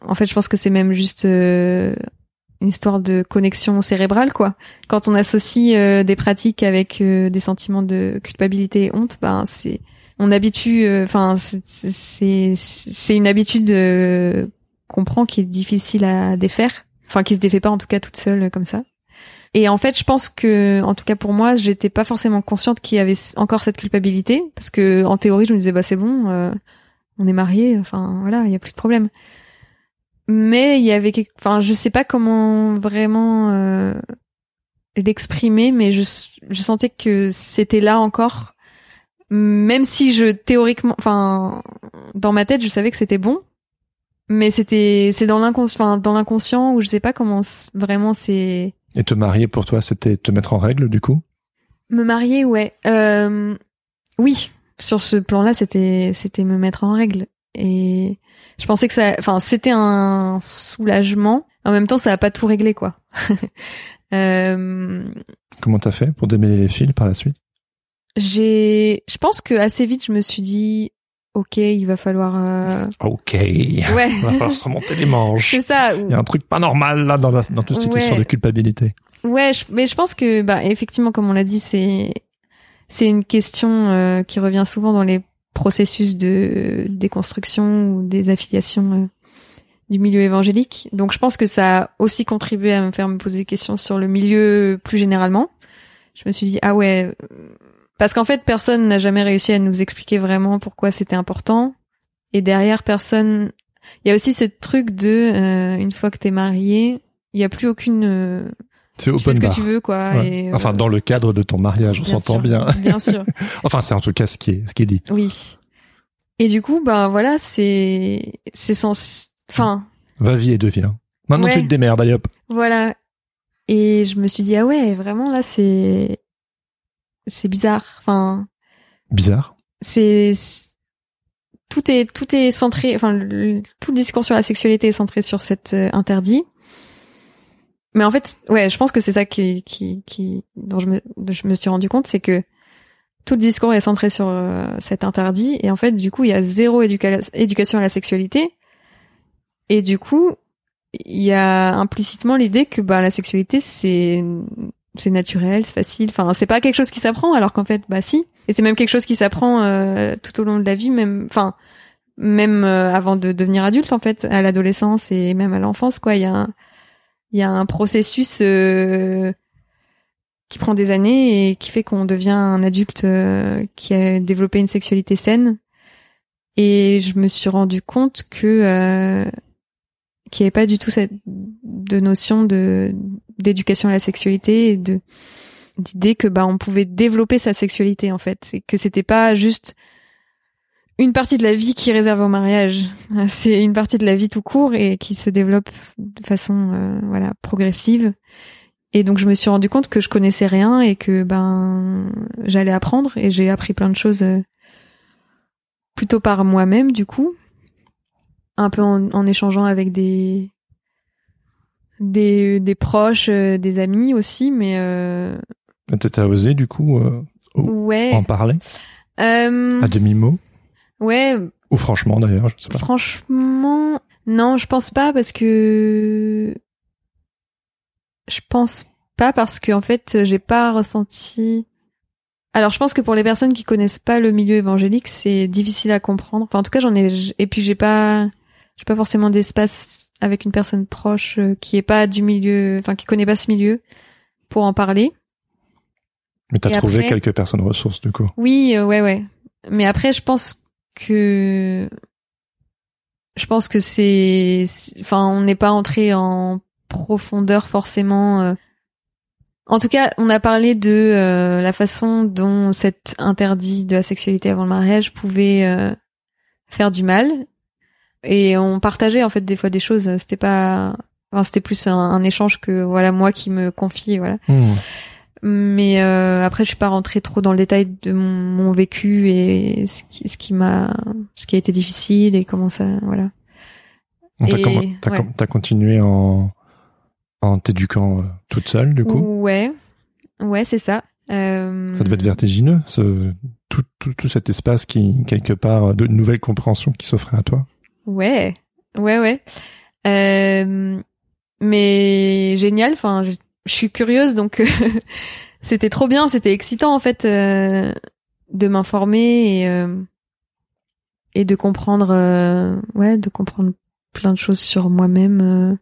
S1: en fait, je pense que c'est même juste euh, une histoire de connexion cérébrale, quoi. Quand on associe euh, des pratiques avec des sentiments de culpabilité et honte, ben c'est on habitue, enfin c'est c'est une habitude qu'on prend qui est difficile à défaire, enfin qui se défait pas en tout cas toute seule comme ça. Et en fait, je pense que, en tout cas pour moi, j'étais pas forcément consciente qu'il y avait encore cette culpabilité, parce que en théorie, je me disais bah c'est bon, euh, on est mariés, enfin voilà, il y a plus de problème. Mais il y avait, quelque... enfin je sais pas comment vraiment euh, l'exprimer, mais je je sentais que c'était là encore, même si je théoriquement, enfin dans ma tête, je savais que c'était bon, mais c'était c'est dans l'inconscient, dans l'inconscient où je sais pas comment vraiment c'est
S2: et te marier pour toi, c'était te mettre en règle du coup?
S1: Me marier, ouais. Euh, oui, sur ce plan-là, c'était c'était me mettre en règle. Et je pensais que ça, enfin, c'était un soulagement. En même temps, ça a pas tout réglé, quoi. (laughs)
S2: euh... Comment t'as fait pour démêler les fils par la suite?
S1: J'ai, je pense que assez vite, je me suis dit, ok, il va falloir. Euh...
S2: Ok. Ouais. (laughs) il va falloir se remonter les manches.
S1: C'est ça.
S2: Il y a un truc pas normal là dans, la, dans toute cette histoire de culpabilité.
S1: Ouais, mais je pense que, bah, effectivement, comme on l'a dit, c'est c'est une question euh, qui revient souvent dans les processus de déconstruction ou des affiliations euh, du milieu évangélique. Donc, je pense que ça a aussi contribué à me faire me poser des questions sur le milieu plus généralement. Je me suis dit, ah ouais, parce qu'en fait, personne n'a jamais réussi à nous expliquer vraiment pourquoi c'était important. Et derrière, personne. Il y a aussi ce truc de euh, une fois que t'es marié, il y a plus aucune.
S2: C'est
S1: open fais ce que tu veux, quoi.
S2: Et, euh, enfin, dans le cadre de ton mariage, on s'entend bien.
S1: Bien sûr. (laughs)
S2: enfin, c'est en tout cas ce qui est ce qui est dit.
S1: Oui. Et du coup, ben voilà, c'est c'est sens. Enfin.
S2: Va vie et deviens. Maintenant, tu te démerdes, allez hop.
S1: Voilà. Et je me suis dit ah ouais, vraiment là, c'est c'est bizarre. Enfin.
S2: Bizarre.
S1: C'est tout est tout est centré. Enfin, tout le discours sur la sexualité est centré sur cet euh, interdit. Mais en fait, ouais, je pense que c'est ça qui, qui, qui, dont je me, je me suis rendu compte, c'est que tout le discours est centré sur euh, cet interdit, et en fait, du coup, il y a zéro éducation à la sexualité, et du coup, il y a implicitement l'idée que bah la sexualité c'est c'est naturel, c'est facile. Enfin, c'est pas quelque chose qui s'apprend, alors qu'en fait, bah si. Et c'est même quelque chose qui s'apprend euh, tout au long de la vie, même, enfin, même euh, avant de devenir adulte, en fait, à l'adolescence et même à l'enfance, quoi. Il y a un, il y a un processus euh, qui prend des années et qui fait qu'on devient un adulte qui a développé une sexualité saine. Et je me suis rendu compte que qu'il n'y avait pas du tout cette de notion de d'éducation à la sexualité et de d'idée que bah on pouvait développer sa sexualité en fait c'est que c'était pas juste une partie de la vie qui est réservée au mariage. (laughs) C'est une partie de la vie tout court et qui se développe de façon euh, voilà progressive. Et donc je me suis rendu compte que je connaissais rien et que ben j'allais apprendre et j'ai appris plein de choses euh, plutôt par moi-même du coup, un peu en, en échangeant avec des des, des proches, euh, des amis aussi, mais euh,
S2: T'as osé du coup euh,
S1: ouais,
S2: en parler?
S1: Euh,
S2: à demi mot
S1: ouais,
S2: ou franchement d'ailleurs, je sais pas.
S1: Franchement, non, je pense pas parce que je pense pas parce que en fait, j'ai pas ressenti. Alors, je pense que pour les personnes qui connaissent pas le milieu évangélique, c'est difficile à comprendre. Enfin, en tout cas, j'en ai et puis j'ai pas j'ai pas forcément d'espace avec une personne proche euh, qui est pas du milieu, enfin qui connaît pas ce milieu pour en parler.
S2: Mais t'as trouvé
S1: après-
S2: quelques personnes ressources du coup.
S1: Oui, euh, ouais, ouais. Mais après, je pense que je pense que c'est, enfin, on n'est pas entré en profondeur forcément. euh. En tout cas, on a parlé de euh, la façon dont cet interdit de la sexualité avant le mariage pouvait euh, faire du mal, et on partageait en fait des fois des choses. C'était pas, enfin, c'était plus un, échange que voilà moi qui me confie, voilà.
S2: Hmm.
S1: Mais euh, après, je suis pas rentrée trop dans le détail de mon, mon vécu et ce qui, ce qui m'a, ce qui a été difficile et comment ça, voilà.
S2: T'as
S1: ouais.
S2: continué en en t'éduquant euh, toute seule du coup?
S1: Ouais, ouais, c'est ça. Euh,
S2: Ça devait être vertigineux, ce, tout, tout, tout cet espace qui, quelque part, de nouvelles compréhensions qui s'offrait à toi?
S1: Ouais, ouais, ouais. Euh, mais génial. Enfin, je, suis curieuse, donc euh, (laughs) c'était trop bien. C'était excitant en fait euh, de m'informer et euh, et de comprendre, euh, ouais, de comprendre plein de choses sur moi-même euh,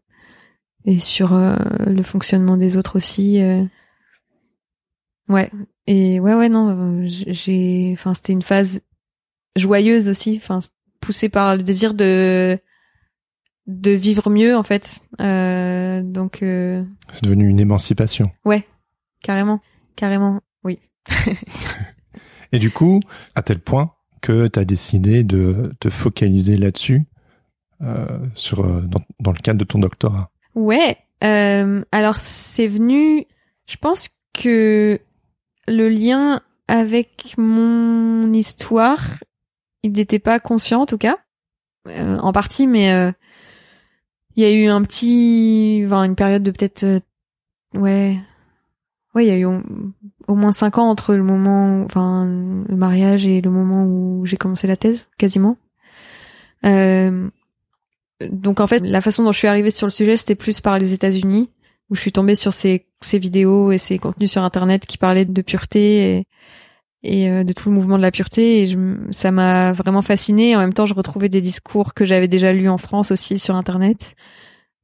S1: et sur euh, le fonctionnement des autres aussi. Ouais. Et ouais, ouais, non, j'ai, enfin, c'était une phase joyeuse aussi. Enfin, poussée par le désir de de vivre mieux en fait. Euh, donc euh,
S2: C'est devenu une émancipation.
S1: carrément, carrément, oui. (laughs)
S2: Et du coup, à tel point que tu as décidé de te focaliser là-dessus euh, sur dans, dans le cadre de ton doctorat.
S1: Ouais. alors c'est venu. Je pense que le lien avec mon histoire, il n'était pas conscient en tout cas, en partie, mais il y a eu un petit, enfin une période de peut-être, euh, ouais, ouais, il y a eu au, moins cinq ans entre le moment, enfin le mariage et le moment où j'ai commencé la thèse, quasiment. Euh, donc en fait, la façon dont je suis arrivée sur le sujet, c'était plus par les États-Unis, où je suis tombée sur ces, ces vidéos et ces contenus sur Internet qui parlaient de pureté et, et euh, de tout le mouvement de la pureté. Et ça m'a vraiment fascinée. En même temps, je retrouvais des discours que j'avais déjà lus en France aussi sur Internet.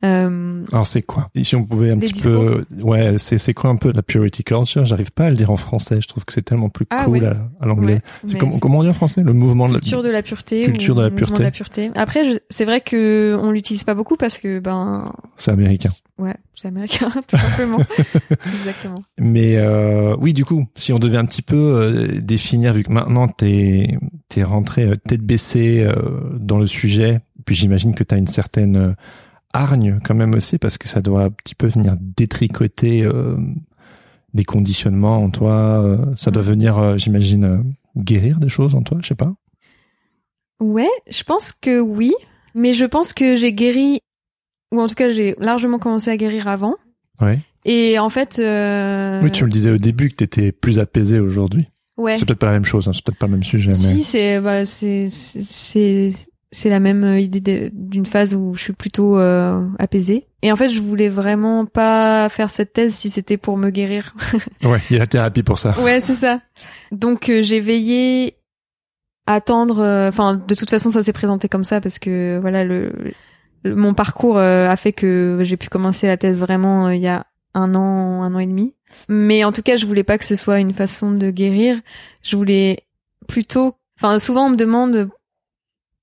S1: Euh,
S2: Alors c'est quoi? Et si on pouvait un petit peu, ouais, c'est c'est quoi un peu la purity culture? J'arrive pas à le dire en français. Je trouve que c'est tellement plus
S1: Ah
S2: cool
S1: ouais.
S2: à, à l'anglais.
S1: ouais,
S2: C'est
S1: mais
S2: comment, on dit en français? Le mouvement de la
S1: culture de la pureté.
S2: Culture de la pureté.
S1: la pureté. Après, je- c'est vrai que on l'utilise pas beaucoup parce que ben
S2: C'est américain.
S1: ouais, c'est américain (laughs) tout simplement. (laughs) Exactement.
S2: Mais euh, oui, du coup, si on devait un petit peu euh, définir, vu que maintenant t'es t'es rentré euh, tête baissée dans le sujet, puis j'imagine que t'as une certaine hargne quand même aussi, parce que ça doit un petit peu venir détricoter euh, des conditionnements en toi. euh, ça doit
S1: Mm.
S2: venir, euh, j'imagine, euh, guérir des choses en toi, je sais pas.
S1: Ouais, je pense que oui, mais je pense que j'ai guéri, ou en tout cas j'ai largement commencé à guérir avant.
S2: Ouais.
S1: Et en fait.
S2: Oui, tu me le disais au début que t'étais plus apaisé aujourd'hui.
S1: ouais,
S2: C'est peut-être pas la même chose, hein, c'est peut-être pas le même sujet, mais
S1: si c'est bah, c'est c'est la même euh, idée d'une phase où je suis plutôt euh, apaisée. Et en fait, je voulais vraiment pas faire cette thèse si c'était pour me guérir. (laughs)
S2: ouais, il y a la thérapie pour ça.
S1: Ouais, c'est ça. Donc euh, j'ai veillé à attendre. euh, Enfin, de toute façon, ça s'est présenté comme ça parce que voilà, le, le- mon parcours a fait que j'ai pu commencer la thèse vraiment il y a un an, un an et demi. Mais en tout cas, je voulais pas que ce soit une façon de guérir. Je voulais plutôt. Enfin, souvent on me demande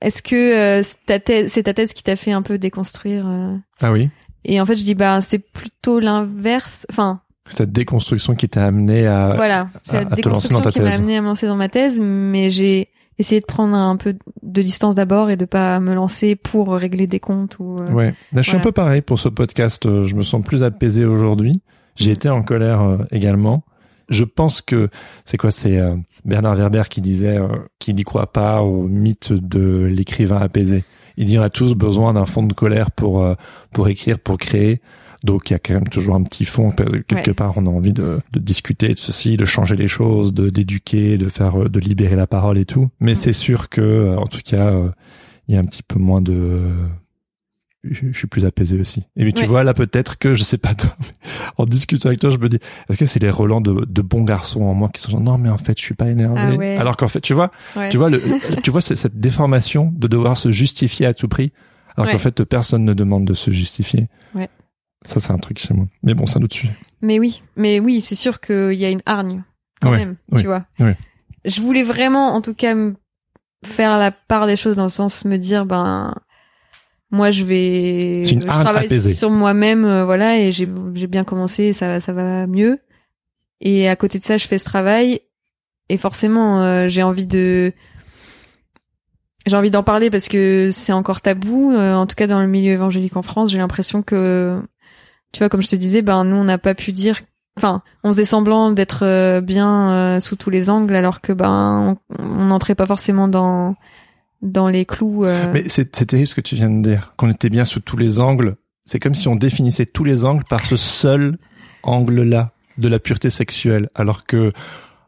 S1: est-ce que euh, c'est ta thèse, c'est ta thèse qui t'a fait un peu déconstruire euh
S2: Ah oui.
S1: Et en fait, je dis bah c'est plutôt l'inverse. Enfin,
S2: Cette déconstruction qui t'a amené à,
S1: voilà, c'est la déconstruction qui m'a amené à me lancer dans ma thèse, mais j'ai essayé de prendre un peu de distance d'abord et de pas me lancer pour régler des comptes ou. euh,
S2: Ouais. Là, je suis un peu pareil pour ce podcast. euh, Je me sens plus apaisé aujourd'hui. J'ai
S1: Mm.
S2: été en colère euh, également. Je pense que c'est quoi C'est euh, Bernard Werber qui disait euh, qu'il n'y croit pas au mythe de l'écrivain apaisé. Il dit on a tous besoin d'un fond de colère pour euh, pour écrire, pour créer. Donc il y a quand même toujours un petit fond quelque
S1: Ouais.
S2: part. On a envie de, de discuter de ceci, de changer les choses, de d'éduquer, de faire, euh, de libérer la parole et tout. Mais c'est sûr que euh, en tout cas euh, il y a un petit peu moins de je, je suis plus apaisé aussi. Et puis tu
S1: Ouais.
S2: vois là peut-être que je sais pas (laughs) toi, mais en discutant avec toi je me dis est-ce que c'est les relents de, de bons garçons en moi qui sont genre non mais en fait je suis pas énervé
S1: Ah ouais.
S2: alors qu'en fait tu vois
S1: Ouais.
S2: tu vois le tu vois cette déformation de devoir se justifier à tout prix alors qu'en fait personne ne demande de se justifier.
S1: Ouais.
S2: Ça c'est un truc chez moi. Mais bon c'est un autre sujet.
S1: Mais oui, mais oui, c'est sûr qu'il y a une hargne quand même,
S2: oui,
S1: tu vois.
S2: oui.
S1: Je voulais vraiment, en tout cas, me faire la part des choses dans le sens me dire, ben, moi, je vais, je travaille
S2: apaisée.
S1: sur moi-même, euh, voilà, et j'ai, j'ai bien commencé, ça, ça va mieux. Et à côté de ça, je fais ce travail, et forcément, euh, j'ai envie de, j'ai envie d'en parler parce que c'est encore tabou, euh, en tout cas dans le milieu évangélique en France, j'ai l'impression que, tu vois, comme je te disais, ben nous on n'a pas pu dire, enfin, on faisait semblant d'être euh, bien euh, sous tous les angles, alors que ben on n'entrait pas forcément dans dans les clous. euh.
S2: Mais c'est terrible ce que tu viens de dire qu'on était bien sous tous les angles. C'est comme si on définissait tous les angles par ce seul angle-là de la pureté sexuelle alors que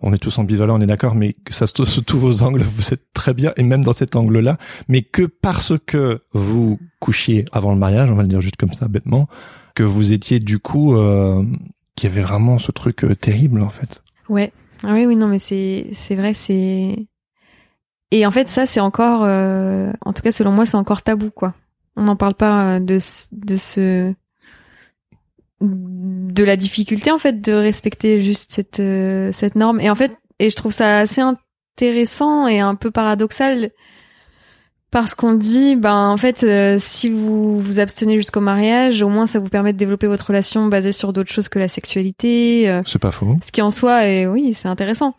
S2: on est tous ambivalents, on est d'accord, mais que ça se trouve sous tous vos angles, (laughs) vous êtes très bien, et même dans cet angle-là, mais que parce que vous couchiez avant le mariage, on va le dire juste comme ça, bêtement, que vous étiez du coup, euh, qu'il y avait vraiment ce truc euh, terrible en fait.
S1: Ouais. Ah oui, oui, non, mais c'est c'est vrai, c'est et en fait ça c'est encore, euh, en tout cas selon moi c'est encore tabou quoi. On n'en parle pas euh, de ce- de ce de la difficulté en fait de respecter juste cette euh, cette norme et en fait et je trouve ça assez intéressant et un peu paradoxal parce qu'on dit ben en fait euh, si vous vous abstenez jusqu'au mariage au moins ça vous permet de développer votre relation basée sur d'autres choses que la sexualité
S2: C'est pas faux.
S1: ce qui en soi est oui c'est intéressant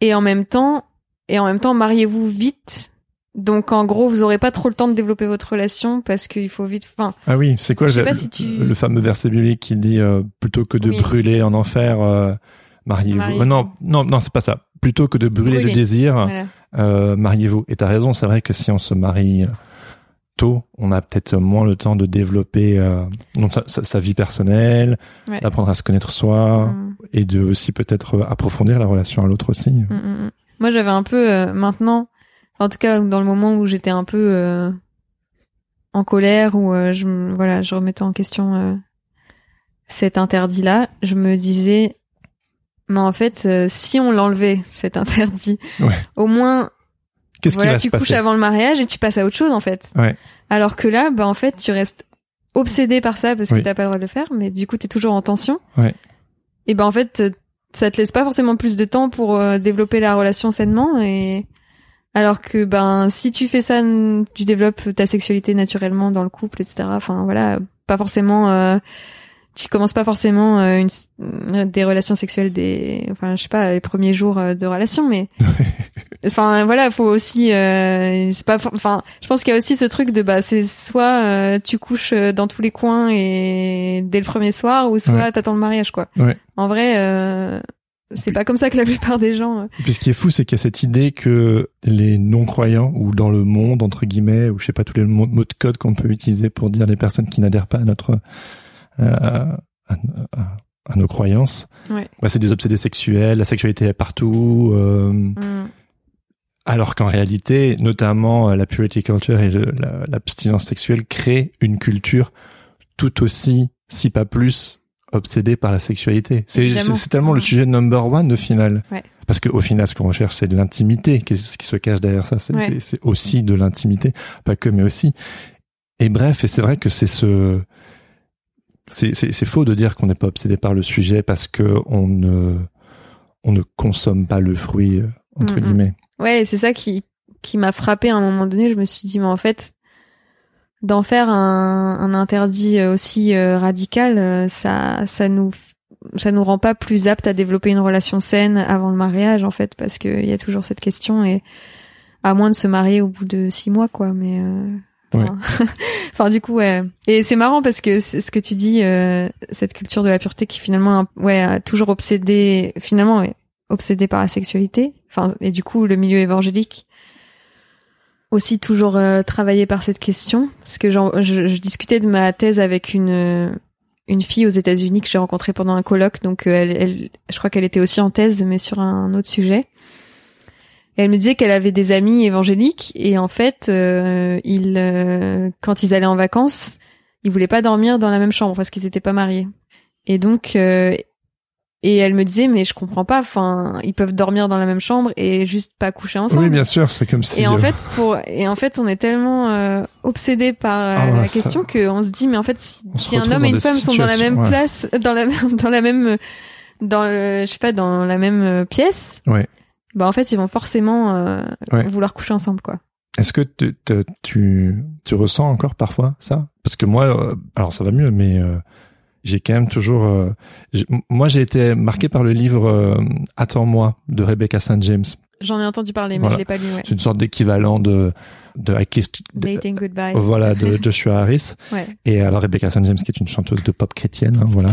S1: et en même temps et en même temps mariez-vous vite donc en gros vous aurez pas trop le temps de développer votre relation parce qu'il faut vite enfin
S2: Ah oui, c'est quoi
S1: Je sais
S2: le,
S1: pas si tu-
S2: le fameux verset biblique qui dit euh, plutôt que de
S1: Oui.
S2: brûler en enfer, euh, mariez-vous. Euh, non, non, non, c'est pas ça. Plutôt que de brûler,
S1: Brûler.
S2: le désir,
S1: voilà.
S2: euh, mariez-vous. Et t'as raison, c'est vrai que si on se marie tôt, on a peut-être moins le temps de développer euh, donc sa, sa- sa vie personnelle,
S1: Ouais.
S2: d'apprendre à se connaître soi,
S1: Mm,
S2: et de aussi peut-être approfondir la relation à l'autre aussi.
S1: mm, mm. Moi j'avais un peu euh, maintenant en tout cas dans le moment où j'étais un peu euh, en colère où euh, je voilà je remettais en question euh, cet interdit là je me disais mais en fait euh, si on l'enlevait cet (laughs) interdit
S2: Ouais.
S1: au moins
S2: Qu'est-ce
S1: voilà,
S2: qui va
S1: tu
S2: se passer
S1: couches avant le mariage et tu passes à autre chose en fait.
S2: Ouais.
S1: Alors que là, bah en fait, tu restes obsédé par ça parce que
S2: Oui.
S1: t'as pas le droit de le faire, mais du coup t'es toujours en tension.
S2: Ouais.
S1: Et ben en fait, ça te laisse pas forcément plus de temps pour euh, développer la relation sainement et alors que ben si tu fais ça, tu développes ta sexualité naturellement dans le couple, etc. Enfin voilà, pas forcément. euh, tu commences pas forcément euh, une, euh, des relations sexuelles des enfin je sais pas les premiers jours de relation mais (laughs) enfin voilà faut aussi euh, c'est pas enfin je pense qu'il y a aussi ce truc de bah c'est soit euh, tu couches euh, dans tous les coins et dès le premier soir ou soit
S2: Ouais.
S1: t'attends le mariage quoi
S2: Ouais.
S1: en vrai euh, c'est pas comme ça que la plupart des gens euh,
S2: Et puis ce qui est fou, c'est qu'il y a cette idée que les non-croyants, ou dans le monde, entre guillemets, ou je sais pas, tous les mots, de code qu'on peut utiliser pour dire les personnes qui n'adhèrent pas à notre, euh, à, à- à nos croyances,
S1: Ouais.
S2: bah, c'est des obsédés sexuels, la sexualité est partout, euh,
S1: mm,
S2: alors qu'en réalité, notamment euh, la purity culture et l'abstinence sexuelle créent une culture tout aussi, si pas plus, obsédée par la sexualité. C'est tellement le sujet number one au final.
S1: Ouais.
S2: Parce qu'au final, ce qu'on recherche, c'est de l'intimité. Qu'est-ce qui se cache derrière ça? C'est
S1: Ouais.
S2: aussi de l'intimité, pas que, mais aussi. Et bref, et c'est vrai que c'est ce, c'est faux de dire qu'on n'est pas obsédé par le sujet parce que on ne, on ne consomme pas le fruit euh, entre
S1: Mm,
S2: guillemets.
S1: Ouais c'est ça qui qui m'a frappé à un moment donné je me suis dit mais en fait d'en faire un, un interdit euh, aussi euh, radical euh, ça ça nous ça nous rend pas plus aptes à développer une relation saine avant le mariage en fait parce que il y a toujours cette question et à moins de se marier au bout de six mois quoi mais euh,
S2: Ouais.
S1: Enfin, (laughs) enfin, du coup, ouais. Et c'est marrant parce que c'est ce que tu dis, euh, cette culture de la pureté qui finalement, ouais, a toujours obsédé, finalement, ouais, obsédé par la sexualité. Enfin, et du coup, le milieu évangélique aussi toujours euh, travaillé par cette question. Parce que je, je discutais de ma thèse avec une une fille aux États-Unis que j'ai rencontrée pendant un colloque. Donc, euh, elle, elle, je crois qu'elle était aussi en thèse, mais sur un autre sujet. Et elle me disait qu'elle avait des amis évangéliques et en fait, euh, ils, euh, quand ils allaient en vacances, ils voulaient pas dormir dans la même chambre parce qu'ils étaient pas mariés. Et donc, euh, et elle me disait mais je comprends pas. Enfin, ils peuvent dormir dans la même chambre et juste pas coucher ensemble.
S2: Oui, bien sûr, c'est comme si.
S1: Et en
S2: euh,
S1: fait, pour et en fait, on est tellement euh, obsédé par euh,
S2: Ah
S1: la
S2: ça-
S1: question que on se dit mais en fait, si, si un homme et une femme sont dans la même
S2: ouais.
S1: place, (laughs) dans la même dans la même dans le je sais pas dans la même euh, pièce,
S2: Ouais.
S1: bah en fait, ils vont forcément euh,
S2: Ouais.
S1: vouloir coucher ensemble quoi.
S2: Est-ce que tu, tu, tu ressens encore parfois ça? Parce que moi, euh, alors ça va mieux, mais euh, j'ai quand même toujours. euh, moi, j'ai été marqué par le livre euh, Attends-moi de Rebecca St. James.
S1: J'en ai entendu parler, mais
S2: Voilà.
S1: je l'ai pas lu. Ouais.
S2: C'est une sorte d'équivalent de de I Kissed- de-
S1: Dating Goodbye.
S2: voilà de (laughs) Joshua Harris.
S1: Ouais.
S2: Et alors Rebecca St. James, qui est une chanteuse de pop chrétienne, hein, voilà.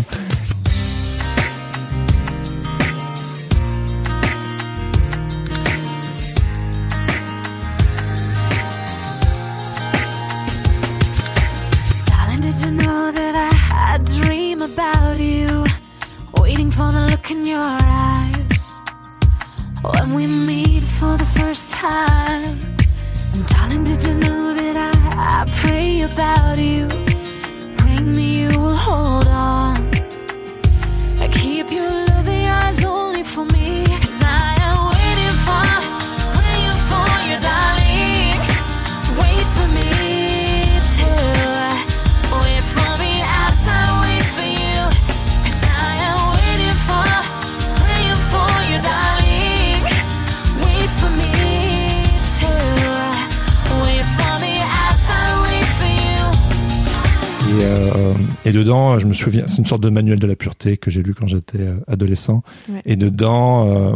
S2: Dedans, je me souviens, c'est une sorte de manuel de la pureté que j'ai lu quand j'étais euh, adolescent.
S1: Ouais.
S2: Et dedans, euh,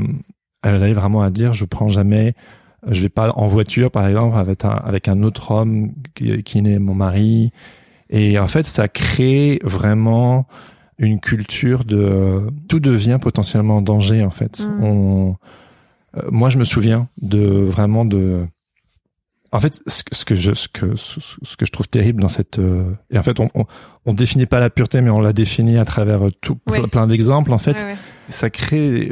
S2: elle arrive vraiment à dire, je prends jamais, je vais pas en voiture, par exemple, avec un, avec un autre homme qui, qui n'est mon mari. Et en fait, ça crée vraiment une culture de, tout devient potentiellement en danger, en fait.
S1: Mm.
S2: On, euh, moi, je me souviens de vraiment de, en fait, ce, que- ce que je ce que ce, ce que je trouve terrible dans cette euh, et en fait on, on on définit pas la pureté mais on la définit à travers euh, tout plein- d'exemples en fait
S1: ouais.
S2: ça crée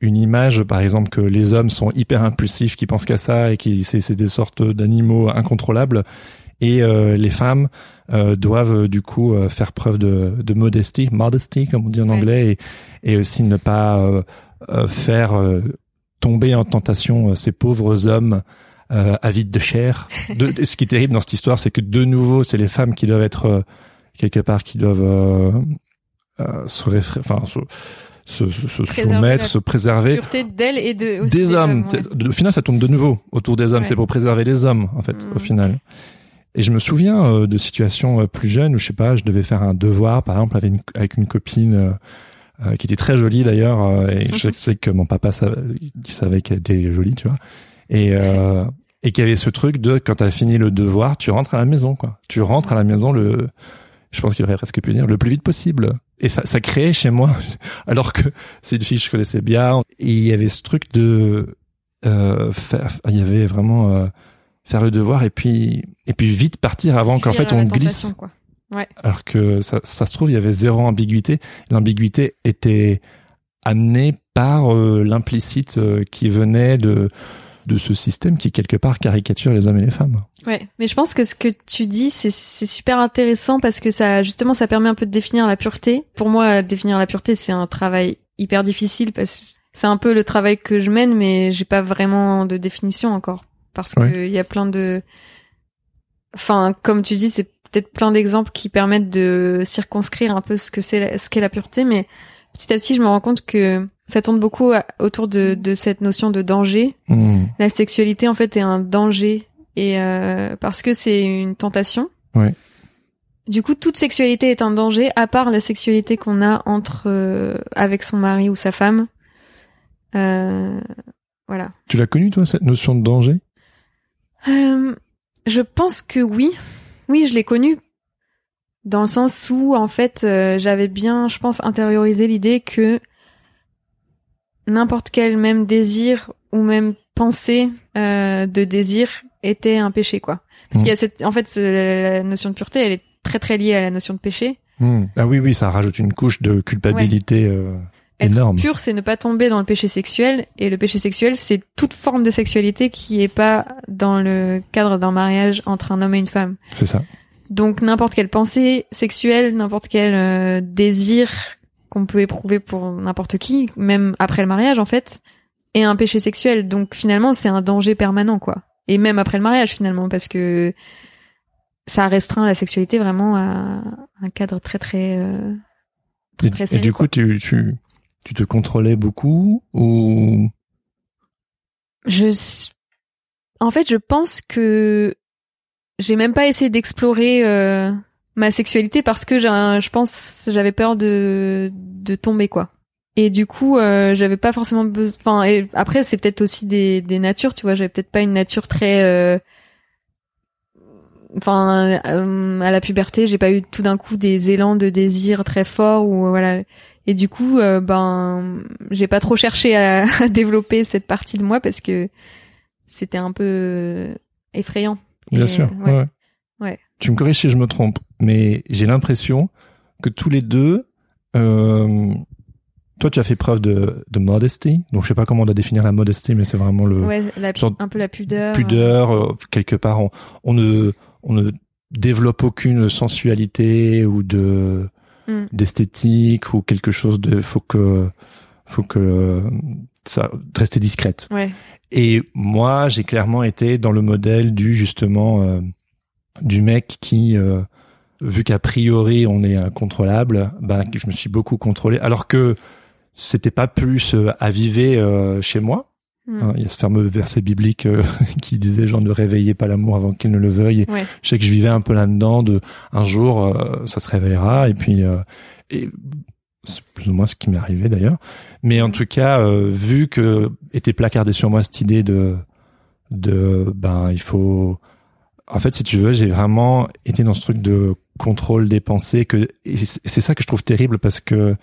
S2: une image par exemple que les hommes sont hyper impulsifs qui pensent qu'à ça et qui c'est des sortes d'animaux incontrôlables et euh, les femmes euh, doivent du coup euh, faire preuve de, de modesty modesty comme on dit en
S1: Ouais.
S2: anglais et, et aussi ne pas faire tomber en tentation ces pauvres hommes euh, avides de chair. De, (laughs) de- ce qui est terrible dans cette histoire, c'est que de nouveau, c'est les femmes qui doivent être euh, quelque part, qui doivent euh, euh, se, réfré- enfin, se, se, se- soumettre, se préserver
S1: Pureté d'elle et de aussi
S2: des, hommes.
S1: ouais.
S2: Au final, ça tourne de nouveau autour des hommes.
S1: Ouais.
S2: C'est pour préserver les hommes, en fait, au
S1: Mhm.
S2: final. Et je me souviens euh, de situations plus jeunes où, je sais pas, je devais faire un devoir, par exemple, avec une, avec une copine euh, euh, qui était très jolie d'ailleurs. euh, et je (laughs) sais que mon papa savait, qui savait qu'elle était jolie, tu vois. Et, euh, et qu'il y avait ce truc de quand t'as fini le devoir, tu rentres à la maison, quoi. Tu rentres à la maison le, je pense qu'il aurait presque pu dire le plus vite possible. Et ça, ça créait chez moi, (laughs) alors que c'est une fille que je connaissais bien. Et il y avait ce truc de euh, faire, il y avait vraiment euh, faire le devoir et puis et puis vite partir avant qu'en fait on glisse.
S1: quoi.
S2: Alors que ça, ça se trouve il y avait zéro ambiguïté. L'ambiguïté était amenée par euh, l'implicite euh, qui venait de de ce système qui quelque part caricature les hommes et les femmes.
S1: Ouais, mais je pense que ce que tu dis c'est c'est super intéressant parce que ça justement ça permet un peu de définir la pureté. Pour moi, définir la pureté c'est un travail hyper difficile parce que c'est un peu le travail que je mène, mais j'ai pas vraiment de définition encore parce que
S2: Ouais.
S1: il y a plein de, enfin comme tu dis, c'est peut-être plein d'exemples qui permettent de circonscrire un peu ce que c'est ce qu'est la pureté, mais petit à petit je me rends compte que ça tourne beaucoup à- autour de, de cette notion de danger
S2: Hmm.
S1: la sexualité en fait est un danger et euh, parce que c'est une tentation.
S2: Ouais.
S1: Du coup, toute sexualité est un danger, à part la sexualité qu'on a entre euh, avec son mari ou sa femme. Euh, voilà.
S2: Tu l'as connu toi cette notion de danger?
S1: Euh, je pense que oui, oui, je l'ai connu dans le sens où en fait euh, j'avais bien, je pense, intériorisé l'idée que n'importe quel même désir ou même pensée euh, de désir était un péché, quoi. Parce
S2: Mm.
S1: qu'il y a cette, en fait, la notion de pureté, elle est très très liée à la notion de péché.
S2: Hmm. Ah oui, oui, ça rajoute une couche de culpabilité euh,
S1: Être
S2: énorme.
S1: pur, c'est ne pas tomber dans le péché sexuel, et le péché sexuel, c'est toute forme de sexualité qui est pas dans le cadre d'un mariage entre un homme et une femme.
S2: C'est ça.
S1: Donc n'importe quelle pensée sexuelle, n'importe quel euh, désir qu'on peut éprouver pour n'importe qui, même après le mariage en fait, est un péché sexuel. Donc finalement c'est un danger permanent quoi. Et même après le mariage finalement parce que ça restreint la sexualité vraiment à un cadre très très euh, très,
S2: Et,
S1: très
S2: et du
S1: quoi.
S2: coup, tu, tu, tu te contrôlais beaucoup ou?
S1: Je en fait je pense que j'ai même pas essayé d'explorer euh, ma sexualité parce que je pense j'avais peur de de tomber quoi. Et du coup euh, j'avais pas forcément besoin enfin et après c'est peut-être aussi des des natures, tu vois, j'avais peut-être pas une nature très euh, enfin euh, à la puberté, j'ai pas eu tout d'un coup des élans de désir très forts ou voilà et du coup euh, ben j'ai pas trop cherché à, (laughs) à développer cette partie de moi parce que c'était un peu effrayant.
S2: Bien
S1: Et,
S2: sûr.
S1: ouais.
S2: ouais. Tu me corriges si je me trompe, mais j'ai l'impression que tous les deux, euh, toi, tu as fait preuve de, de modesty. Donc, je sais pas comment on doit définir la modesty, mais c'est vraiment le
S1: Ouais, la,
S2: sorte
S1: un peu la pudeur.
S2: pudeur. euh, quelque part, on, on ne, on ne développe aucune sensualité ou de
S1: Mm.
S2: d'esthétique ou quelque chose de. Faut que, faut que ça rester discrète.
S1: Ouais.
S2: Et moi, j'ai clairement été dans le modèle du justement euh, du mec qui, euh, vu qu'a priori on est incontrôlable, bah, je me suis beaucoup contrôlé. Alors que c'était pas plus euh, avivé euh, chez moi.
S1: Mm.
S2: Hein, Il y a ce fameux verset biblique euh, (laughs) qui disait genre ne réveillez pas l'amour avant qu'il ne le veuille.
S1: Ouais.
S2: Je sais que je vivais un peu là-dedans de un jour euh, ça se réveillera et puis euh, et c'est plus ou moins ce qui m'est arrivé d'ailleurs. Mais en tout cas, vu que était placardé sur moi cette idée de de ben il faut en fait si tu veux j'ai vraiment été dans ce truc de contrôle des pensées que et c'est ça que je trouve terrible parce que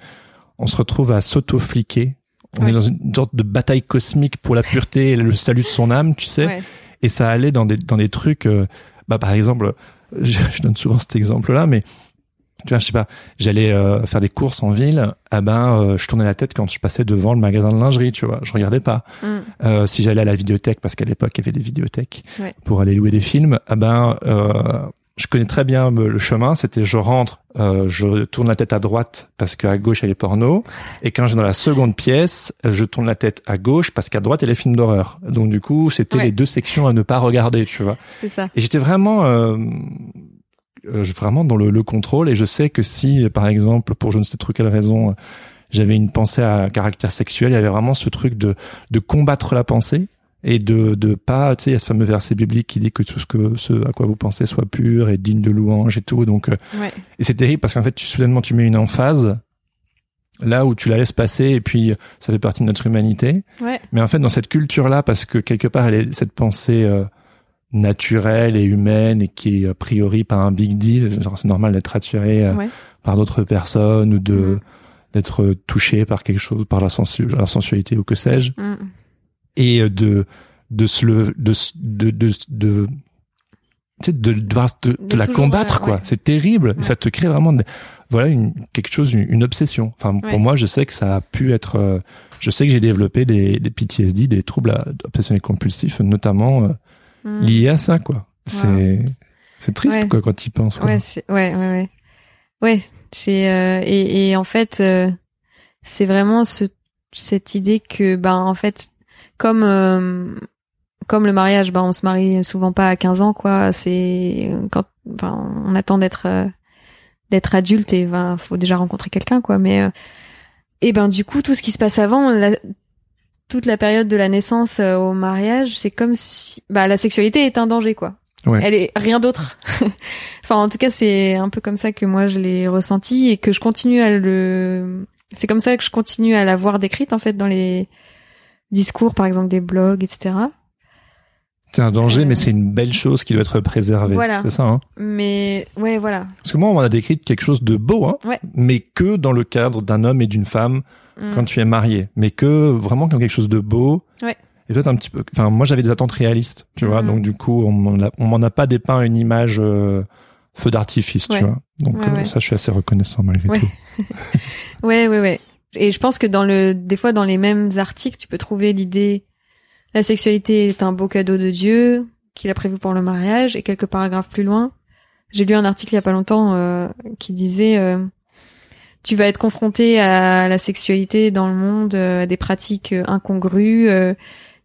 S2: on se retrouve à s'auto-fliquer on
S1: Ouais.
S2: est dans une sorte de bataille cosmique pour la pureté et le salut de son âme tu sais
S1: Ouais.
S2: et ça allait dans des dans des trucs euh, bah par exemple je, je donne souvent cet exemple là mais tu vois je sais pas j'allais euh, faire des courses en ville ah ben euh, je tournais la tête quand je passais devant le magasin de lingerie tu vois je regardais pas
S1: Mm.
S2: euh, si j'allais à la vidéothèque parce qu'à l'époque il y avait des vidéothèques
S1: Ouais.
S2: pour aller louer des films ah ben euh, je connais très bien euh, le chemin c'était je rentre euh, je tourne la tête à droite parce qu'à gauche il y a les pornos et quand je vais dans la seconde pièce je tourne la tête à gauche parce qu'à droite il y a les films d'horreur donc du coup c'était
S1: Ouais.
S2: les deux sections à ne pas regarder tu vois
S1: C'est ça.
S2: et j'étais vraiment vraiment dans le, le contrôle et je sais que si par exemple pour je ne sais trop quelle raison euh, j'avais une pensée à caractère sexuel il y avait vraiment ce truc de de combattre la pensée et de de pas tu sais il y a ce fameux verset biblique qui dit que tout ce que ce à quoi vous pensez soit pur et digne de louange et tout donc euh,
S1: Ouais.
S2: et c'est terrible parce qu'en fait tu, soudainement tu mets une emphase là où tu la laisses passer et puis ça fait partie de notre humanité
S1: Ouais.
S2: mais en fait, dans cette culture-là, parce que quelque part, elle est cette pensée euh, naturelle et humaine et qui est a priori pas un big deal, genre c'est normal d'être attiré euh,
S1: Ouais.
S2: par d'autres personnes ou de
S1: Mhm.
S2: d'être touché par quelque chose, par la, sensu la sensualité ou que sais-je,
S1: Mm.
S2: et euh, de de se le de de de, de de devoir te
S1: De
S2: la combattre quoi
S1: ouais.
S2: c'est terrible
S1: Ouais.
S2: ça te crée vraiment voilà une quelque chose une, une obsession enfin
S1: Ouais.
S2: pour moi je sais que ça a pu être euh, je sais que j'ai développé des, des PTSD des troubles obsessionnels compulsifs notamment euh,
S1: Mm.
S2: liés à ça quoi c'est c'est triste
S1: Ouais.
S2: quoi quand penses quoi.
S1: Ouais, ouais, ouais, ouais. Ouais, c'est euh, et, et en fait, euh, c'est vraiment ce, cette idée que, ben, en fait, comme euh, comme le mariage, ben, on se marie souvent pas à 15 ans, quoi. C'est quand, enfin, on attend d'être euh, d'être adulte et ben, faut déjà rencontrer quelqu'un, quoi. Mais euh, et ben, du coup, tout ce qui se passe avant, la, toute la période de la naissance euh, au mariage, c'est comme si, bah, la sexualité est un danger, quoi.
S2: Ouais.
S1: Elle est rien d'autre. (laughs) enfin, en tout cas, c'est un peu comme ça que moi je l'ai ressenti et que je continue à le. C'est comme ça que je continue à la voir décrite en fait dans les discours, par exemple des blogs, etc.
S2: C'est un danger,
S1: Euh,
S2: mais c'est une belle chose qui doit être préservée.
S1: Voilà.
S2: C'est ça, hein
S1: Mais ouais, voilà.
S2: Parce que moi, on m'en a décrit quelque chose de beau, hein
S1: Ouais.
S2: Mais que dans le cadre d'un homme et d'une femme
S1: Mm.
S2: quand tu es marié. Mais que vraiment comme quelque chose de beau.
S1: Ouais.
S2: Et toi, t'es un petit peu, enfin, moi, j'avais des attentes réalistes, tu vois.
S1: Mhm.
S2: Donc, du coup, on m'en a, pas dépeint une image, euh, feu d'artifice,
S1: Ouais.
S2: tu vois. Donc,
S1: Ouais,
S2: euh, ça, je suis assez reconnaissant malgré tout. (laughs)
S1: Ouais, ouais, ouais. Et je pense que dans le, des fois, dans les mêmes articles, tu peux trouver l'idée, la sexualité est un beau cadeau de Dieu qu'il a prévu pour le mariage. Et quelques paragraphes plus loin, j'ai lu un article il y a pas longtemps euh, qui disait, tu vas être confronté à la sexualité dans le monde, euh, à des pratiques euh, incongrues, euh,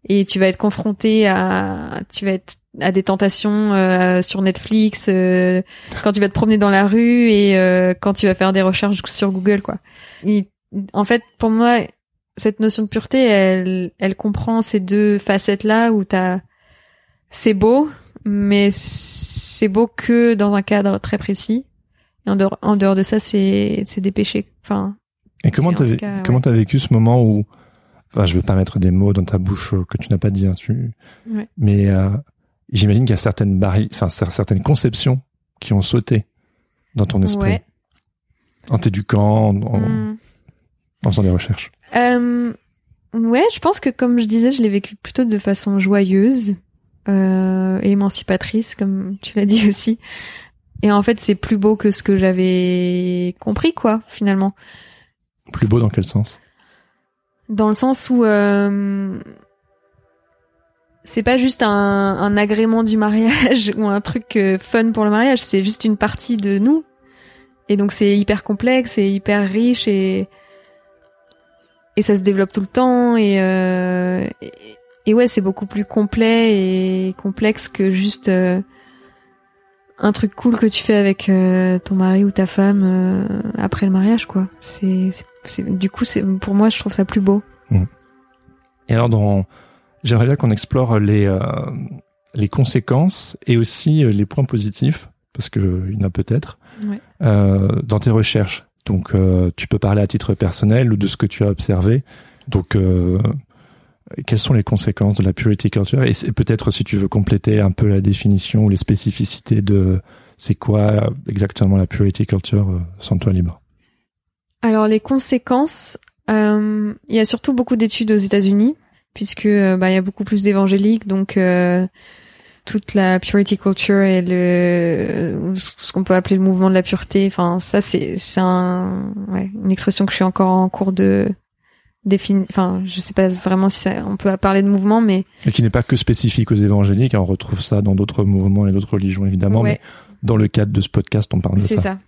S1: et tu vas être confronté à, tu vas être à des tentations euh, sur Netflix euh, quand tu vas te promener dans la rue et euh, quand tu vas faire des recherches sur Google, quoi. En fait, pour moi, cette notion de pureté, elle, elle comprend ces deux facettes-là où t'as, c'est beau, mais c'est beau que dans un cadre très précis. Et en dehors, en dehors de ça, c'est, c'est des péchés. Enfin,
S2: Et comment t'as, comment vécu ce moment où, enfin, je veux pas mettre des mots dans ta bouche euh, que tu n'as pas dit, hein, tu,
S1: Ouais.
S2: mais euh, j'imagine qu'il y a certaines barrières, enfin, cer- certaines conceptions qui ont sauté dans ton esprit.
S1: ouais.
S2: En t'éduquant, en,
S1: Hmm.
S2: en faisant des recherches.
S1: Euh, ouais, je pense que comme je disais, je l'ai vécu plutôt de façon joyeuse euh, et émancipatrice, comme tu l'as dit aussi. Et en fait, c'est plus beau que ce que j'avais compris, quoi, finalement.
S2: Plus beau dans quel sens?
S1: Dans le sens où euh, c'est pas juste un, un agrément du mariage (laughs) ou un truc euh, fun pour le mariage, c'est juste une partie de nous. Et donc c'est hyper complexe et hyper riche et et ça se développe tout le temps et euh, et, et ouais c'est beaucoup plus complet et complexe que juste euh, un truc cool que tu fais avec euh, ton mari ou ta femme euh, après le mariage quoi. C'est c'est- c'est du coup c'est pour moi je trouve ça plus beau.
S2: Et alors, dans, j'aimerais bien qu'on explore les euh, les conséquences et aussi euh, les points positifs, parce que euh, il y en a peut-être
S1: Ouais.
S2: euh, dans tes recherches. Donc, euh, tu peux parler à titre personnel ou de ce que tu as observé. Donc, euh, quelles sont les conséquences de la purity culture? Et peut-être si tu veux compléter un peu la définition ou les spécificités de c'est quoi exactement la purity culture, euh, sens-toi libre.
S1: Alors les conséquences, euh, il y a surtout beaucoup d'études aux États-Unis puisque euh, bah il y a beaucoup plus d'évangéliques donc euh, toute la purity culture et le ce qu'on peut appeler le mouvement de la pureté, enfin ça c'est c'est un ouais, une expression que je suis encore en cours de définir enfin je sais pas vraiment si ça, on peut parler de mouvement mais
S2: Et qui n'est pas que spécifique aux évangéliques, on retrouve ça dans d'autres mouvements et d'autres religions évidemment,
S1: ouais.
S2: mais dans le cadre de ce podcast, on parle de
S1: C'est
S2: ça.
S1: ça.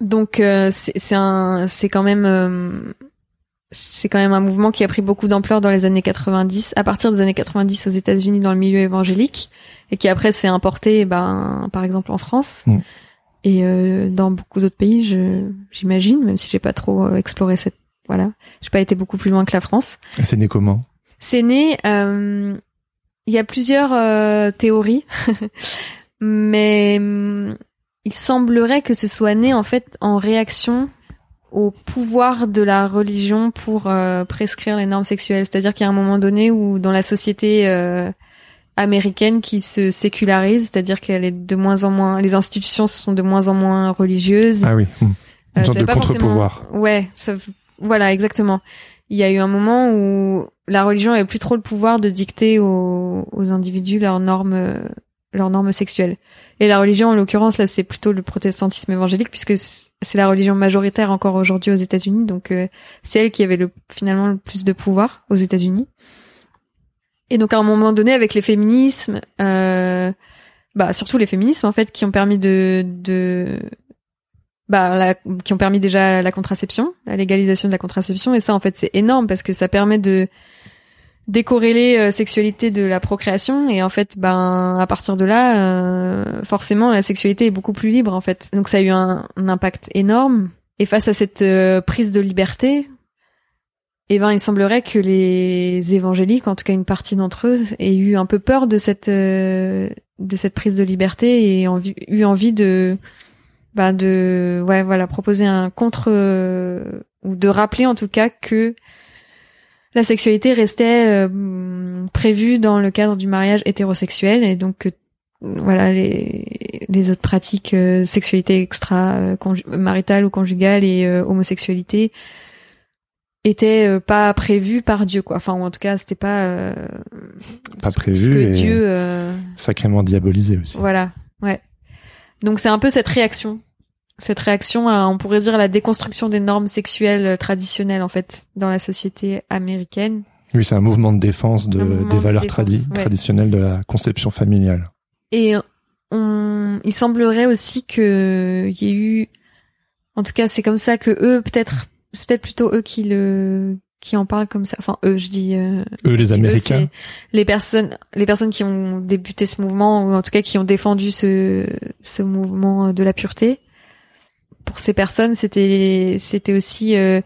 S1: Donc euh, c'est un c'est quand même euh, c'est quand même un mouvement qui a pris beaucoup d'ampleur dans les années 90, à partir des années 90 aux États-Unis dans le milieu évangélique et qui après s'est importé ben par exemple en France
S2: Mm.
S1: et euh, dans beaucoup d'autres pays, j'imagine même si j'ai pas trop euh, exploré cette voilà, j'ai pas été beaucoup plus loin que la France.
S2: C'est né comment
S1: C'est né. euh, Il y a plusieurs euh, théories, (laughs) mais hum, il semblerait que ce soit né en fait en réaction au pouvoir de la religion pour euh, prescrire les normes sexuelles. C'est-à-dire qu'il y a un moment donné où dans la société euh, américaine qui se sécularise, c'est-à-dire qu'elle est de moins en moins, les institutions sont de moins en moins religieuses.
S2: Ah oui, hmm. une
S1: Euh,
S2: sorte de contre-pouvoir.
S1: forcément- Ouais, ça, voilà, exactement. Il y a eu un moment où la religion avait plus trop le pouvoir de dicter aux, aux individus leurs normes, euh, leurs normes sexuelles. Et la religion, en l'occurrence, là, c'est plutôt le protestantisme évangélique, puisque c'est la religion majoritaire encore aujourd'hui aux États-Unis. Donc, euh, c'est elle qui avait le, finalement le plus de pouvoir aux États-Unis. Et donc, à un moment donné, avec les féminismes, euh, bah, surtout les féminismes, en fait, qui ont permis de, de, bah, la- qui ont permis déjà la contraception, la légalisation de la contraception. Et ça, en fait, c'est énorme parce que ça permet de décorréler euh, sexualité de la procréation. Et en fait, ben, à partir de là, euh, forcément, la sexualité est beaucoup plus libre, en fait. Donc, ça a eu un, impact énorme. Et face à cette euh, prise de liberté, eh ben, il semblerait que les évangéliques, en tout cas une partie d'entre eux, aient eu un peu peur de cette de cette prise de liberté et envie, eu envie de bah de ouais voilà proposer un contre euh, ou de rappeler en tout cas que la sexualité restait euh, prévue dans le cadre du mariage hétérosexuel et donc que voilà les, les autres pratiques euh, sexualité extra euh, maritale ou conjugale et euh, homosexualité étaient euh, pas prévues par Dieu quoi enfin ou en tout cas c'était pas euh,
S2: Pas prévu
S1: ce que
S2: et-
S1: Dieu euh,
S2: Sacrément diabolisé aussi.
S1: voilà ouais donc c'est un peu cette réaction cette réaction à on pourrait dire la déconstruction des normes sexuelles euh, traditionnelles en fait dans la société américaine
S2: Oui, c'est un mouvement de défense de, des
S1: de
S2: valeurs
S1: défense,
S2: tradi-
S1: ouais.
S2: traditionnelles de la conception familiale.
S1: Et on, il semblerait aussi que il y ait eu, en tout cas, c'est comme ça que eux, peut-être, c'est peut-être plutôt eux qui le, qui en parlent comme ça. Enfin, eux, je dis. euh,
S2: Eux, les Américains.
S1: les personnes, les personnes qui ont débuté ce mouvement ou en tout cas qui ont défendu ce, ce mouvement de la pureté. Pour ces personnes, c'était, c'était aussi euh,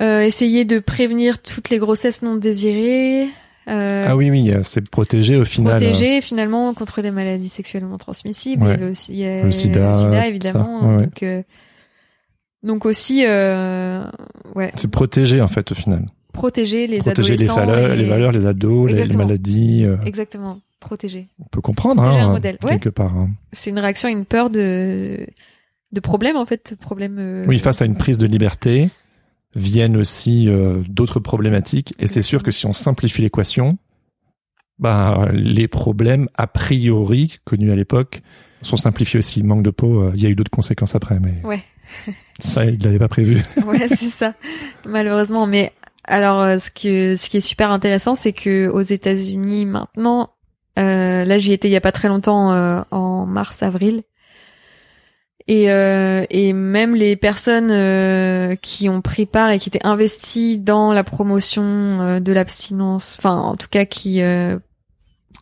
S1: euh, essayer de prévenir toutes les grossesses non désirées. Euh,
S2: Ah oui, oui, euh, c'est protégé au final.
S1: protéger finalement contre les maladies sexuellement transmissibles.
S2: Ouais.
S1: Il y avait aussi euh,
S2: Le sida,
S1: évidemment.
S2: ça, ouais.
S1: Donc, euh, donc aussi, euh, ouais,
S2: C'est protégé en fait au final.
S1: protéger les
S2: protéger les
S1: adolescents.
S2: valeurs,
S1: et-
S2: les valeurs, les ados, les, maladies. euh,
S1: Exactement, protéger.
S2: on peut comprendre,
S1: Protéger
S2: hein,
S1: un modèle, ouais.
S2: quelque part. hein.
S1: C'est une réaction à une peur de de problème en fait, problème. euh,
S2: Oui, face à une prise de liberté, viennent aussi d'autres problématiques. Et c'est sûr que si on simplifie l'équation, bah, les problèmes a priori connus à l'époque sont simplifiés aussi. Manque de peau, euh, il y a eu d'autres conséquences après, mais
S1: Ouais. (laughs)
S2: ça, il l'avait pas prévu. (laughs)
S1: ouais, c'est ça. Malheureusement, mais alors euh, ce que ce qui est super intéressant, c'est que aux États-Unis maintenant, euh, là j'y étais il y a pas très longtemps euh, en mars avril. Et, euh, et même les personnes euh, qui ont pris part et qui étaient investies dans la promotion euh, de l'abstinence, enfin en tout cas qui euh,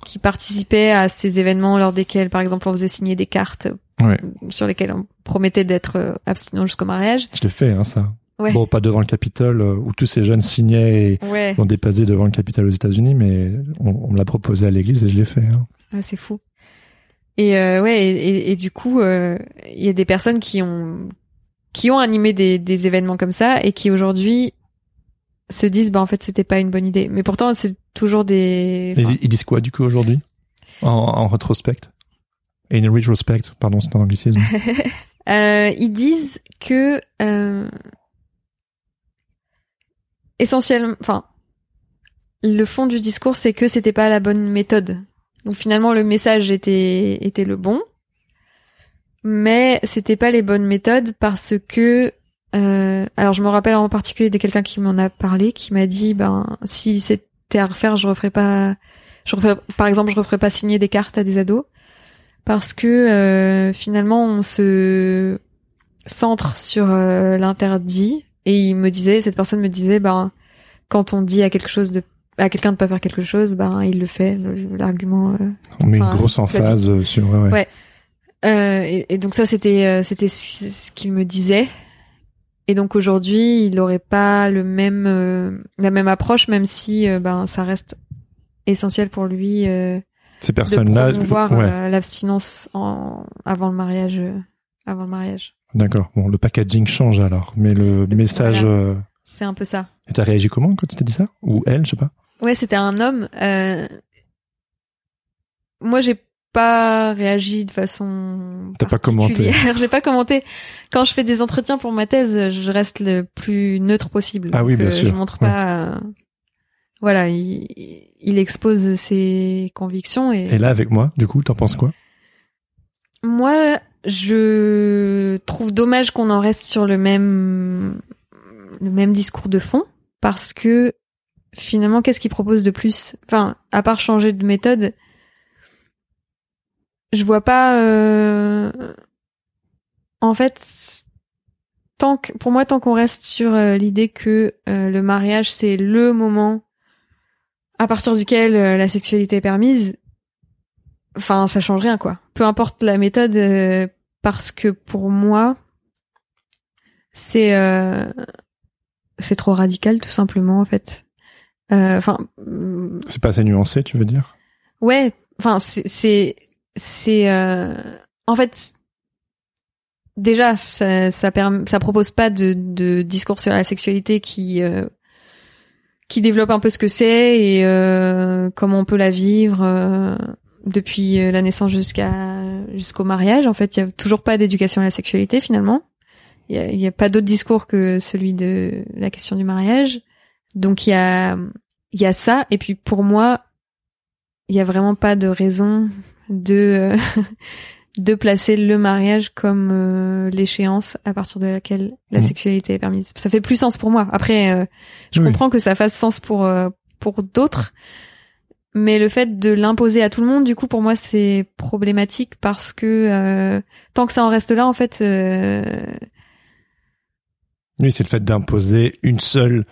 S1: qui participaient à ces événements lors desquels, par exemple, on faisait signer des cartes
S2: Ouais.
S1: sur lesquelles on promettait d'être euh, abstinent jusqu'au mariage.
S2: Je l'ai fait, hein, ça.
S1: Ouais.
S2: Bon, pas devant le Capitole, euh, où tous ces jeunes signaient et
S1: Ouais.
S2: ont déposé devant le Capitole aux États-Unis, mais on, on me l'a proposé à l'église et je l'ai fait. hein.
S1: Ouais, c'est fou. Et euh, ouais, et, et- et du coup, euh, il y a des personnes qui ont qui ont animé des, des événements comme ça et qui aujourd'hui se disent bah en fait c'était pas une bonne idée. Mais pourtant c'est toujours des.
S2: Et
S1: enfin,
S2: ils, ils disent quoi du coup aujourd'hui? En, en rétrospect In retrospect, pardon, c'est un anglicisme. (laughs)
S1: euh, ils disent que euh, essentiellement, enfin le fond du discours c'est que c'était pas la bonne méthode. Donc finalement le message était était le bon, mais c'était pas les bonnes méthodes parce que euh, alors je me rappelle en particulier de quelqu'un qui m'en a parlé qui m'a dit ben si c'était à refaire je referais pas je referais, par exemple je referais pas signer des cartes à des ados parce que euh, finalement on se centre sur euh, l'interdit et il me disait cette personne me disait ben quand on dit à quelque chose de à quelqu'un de pas faire quelque chose ben il le fait l'argument euh,
S2: On met une grosse emphase euh, sur... Ouais, ouais.
S1: Ouais. euh, et, et donc ça c'était euh, c'était ce qu'il me disait et donc aujourd'hui il aurait pas le même euh, la même approche même si euh, ben ça reste essentiel pour lui euh,
S2: Ces
S1: de
S2: personnes-là... ouais,
S1: euh, l'abstinence en avant le mariage avant le mariage
S2: D'accord. Bon, le packaging change alors, mais le,
S1: Le-
S2: message...
S1: voilà. c'est un peu ça
S2: Et t'as réagi comment quand tu t'es dit ça? Ou elle, je sais pas?
S1: ouais c'était un homme euh, moi j'ai pas réagi de façon
S2: T'as pas commenté. (laughs)
S1: j'ai pas commenté. Quand je fais des entretiens pour ma thèse je reste le plus neutre possible.
S2: Ah oui, bien
S1: euh,
S2: sûr.
S1: je montre pas euh, voilà il, il expose ses convictions et,
S2: Et là, avec moi, du coup, t'en penses quoi?
S1: Moi je trouve dommage qu'on en reste sur le même le même discours de fond parce que finalement qu'est-ce qu'il propose de plus? Enfin à part changer de méthode je vois pas euh, en fait tant que pour moi tant qu'on reste sur euh, l'idée que euh, le mariage c'est le moment à partir duquel la sexualité est permise enfin ça change rien quoi. Peu importe la méthode euh, parce que pour moi c'est euh, c'est trop radical tout simplement en fait. Enfin mm,
S2: C'est pas assez nuancé, tu veux dire?
S1: Ouais enfin c'est c'est euh, en fait déjà ça ça, ça propose pas de, de discours sur la sexualité qui euh, qui développe un peu ce que c'est et euh, comment on peut la vivre euh, depuis euh, la naissance jusqu'à jusqu'au mariage. En fait, il y a toujours pas d'éducation à la sexualité finalement. Il y a, y a pas d'autre discours que celui de la question du mariage. Donc il y a il y a ça et puis pour moi, il y a vraiment pas de raison de euh, (laughs) de placer le mariage comme euh, l'échéance à partir de laquelle la
S2: Mhm.
S1: sexualité est permise. Ça fait plus sens pour moi. Après, euh, je
S2: Oui.
S1: comprends que ça fasse sens pour euh, pour d'autres, mais le fait de l'imposer à tout le monde, du coup, pour moi, c'est problématique parce que euh, tant que ça en reste là, en fait, euh,
S2: Oui, c'est le fait d'imposer une seule,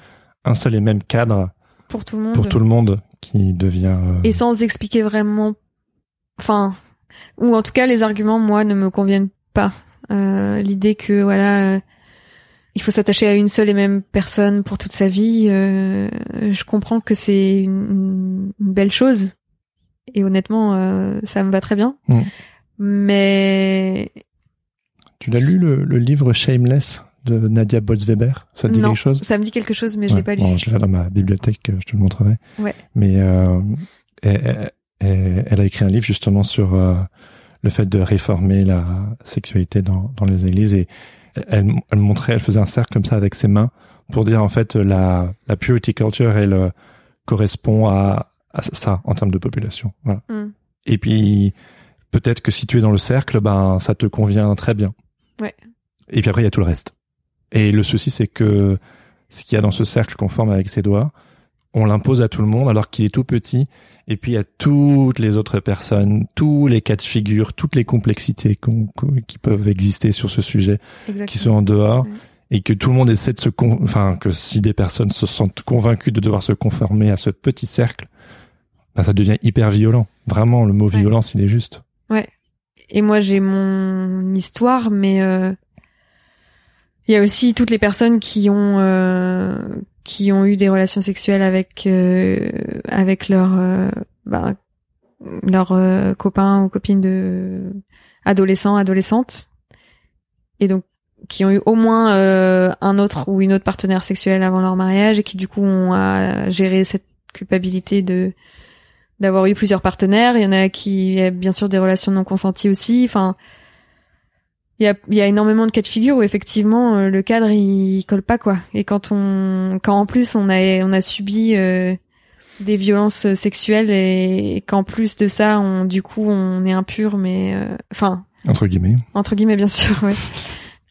S2: un seul et même cadre
S1: pour tout le monde,
S2: pour tout le monde qui devient.
S1: et sans expliquer vraiment, enfin, ou en tout cas, les arguments, moi, ne me conviennent pas. Euh, L'idée que voilà. euh, il faut s'attacher à une seule et même personne pour toute sa vie. euh, je comprends que c'est une, une belle chose et honnêtement, euh, ça me va très bien.
S2: Mm.
S1: Mais
S2: Tu l'as lu le, le livre Shameless de Nadia Bolz-Weber? Ça te dit
S1: non,
S2: quelque chose?
S1: ça me dit quelque chose, mais je
S2: Ouais,
S1: l'ai pas lu.
S2: bon, je l'ai dans ma bibliothèque, je te le montrerai.
S1: Ouais.
S2: Mais euh, elle, elle- elle a écrit un livre justement sur euh, le fait de réformer la sexualité dans, dans les églises et elle, elle montrait, elle faisait un cercle comme ça avec ses mains pour dire en fait la, la purity culture elle euh, correspond à, à ça en termes de population. Voilà.
S1: Mm.
S2: Et puis peut-être que si tu es dans le cercle, ben ça te convient très bien.
S1: Ouais.
S2: Et puis après il y a tout le reste. Et le souci c'est que ce qu'il y a dans ce cercle qu'on forme avec ses doigts, on l'impose à tout le monde alors qu'il est tout petit. Et puis il y a toutes les autres personnes, tous les cas de figure, toutes les complexités qui peuvent exister sur ce sujet,
S1: Exactement.
S2: qui sont en dehors,
S1: Ouais.
S2: et que tout le monde essaie de se, con- enfin que si des personnes se sentent convaincues de devoir se conformer à ce petit cercle, ben, ça devient hyper violent. Vraiment, le mot
S1: Ouais.
S2: violence, il est juste.
S1: Et moi, j'ai mon histoire, mais euh, il y a aussi toutes les personnes qui ont euh, qui ont eu des relations sexuelles avec euh, avec leur euh, bah, leur euh, copain ou copine de adolescents, adolescentes, et donc qui ont eu au moins euh, un autre ou une autre partenaire sexuelle avant leur mariage et qui du coup ont à gérer cette culpabilité de d'avoir eu plusieurs partenaires. Il y en a qui, bien sûr des relations non consenties aussi. Enfin, il y a, il y a énormément de cas de figure où effectivement euh, le cadre il, colle pas quoi. Et quand on, quand en plus on a, on a subi euh, des violences sexuelles et, et qu'en plus de ça, on, du coup, on est impur, mais euh, enfin,
S2: Entre guillemets.
S1: entre guillemets bien sûr ouais.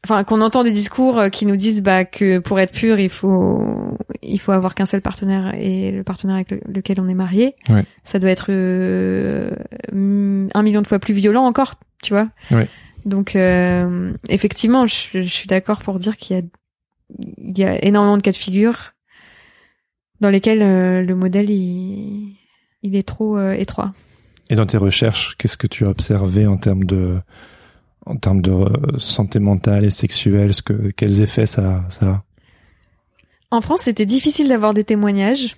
S1: enfin qu'on entend des discours euh, qui nous disent bah que pour être pur il faut il faut avoir qu'un seul partenaire et le partenaire avec le- lequel on est marié
S2: Ouais.
S1: ça doit être euh, un million de fois plus violent encore tu vois
S2: Ouais.
S1: Donc euh, effectivement je, je suis d'accord pour dire qu'il y a il y a énormément de cas de figure dans lesquels euh, le modèle il il est trop euh, étroit
S2: Et dans tes recherches, qu'est-ce que tu as observé en termes de, en termes de euh, santé mentale et sexuelle, ce que, quels effets ça, ça a?
S1: En France, c'était difficile d'avoir des témoignages.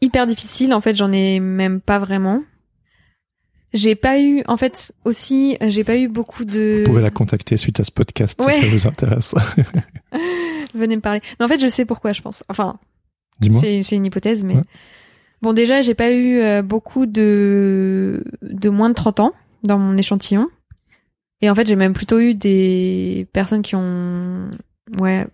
S1: Hyper difficile. En fait, j'en ai même pas vraiment. J'ai pas eu, en fait, aussi, j'ai pas eu beaucoup de.
S2: Vous pouvez la contacter suite à ce podcast
S1: Ouais.
S2: si ça vous intéresse. (laughs)
S1: Venez me parler. Mais en fait, je sais pourquoi, je pense. Enfin,
S2: Dis-moi.
S1: c'est c'est une hypothèse, mais
S2: Ouais.
S1: bon, déjà, j'ai pas eu euh, beaucoup de de moins de 30 ans dans mon échantillon. Et en fait, j'ai même plutôt eu des personnes qui ont, ouais,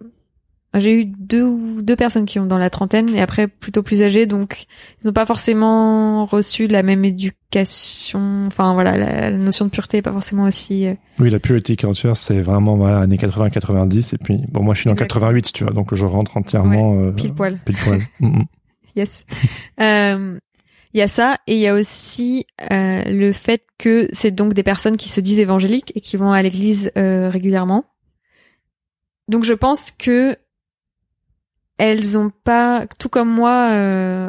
S1: j'ai eu deux deux personnes qui ont dans la trentaine et après plutôt plus âgées, donc ils n'ont pas forcément reçu la même éducation. Enfin voilà, la, la notion de pureté est pas forcément aussi. euh,
S2: Oui, la purity culture, c'est vraiment voilà années 80-90 et puis bon moi je suis dans
S1: Exactement.
S2: 88 tu vois donc je rentre entièrement euh,
S1: pile poil.
S2: pile poil. (laughs) Mm, mm.
S1: Yes. (laughs) Euh, Il y a ça et il y a aussi euh, le fait que c'est donc des personnes qui se disent évangéliques et qui vont à l'église euh, régulièrement. Donc je pense que elles ont pas, tout comme moi, euh,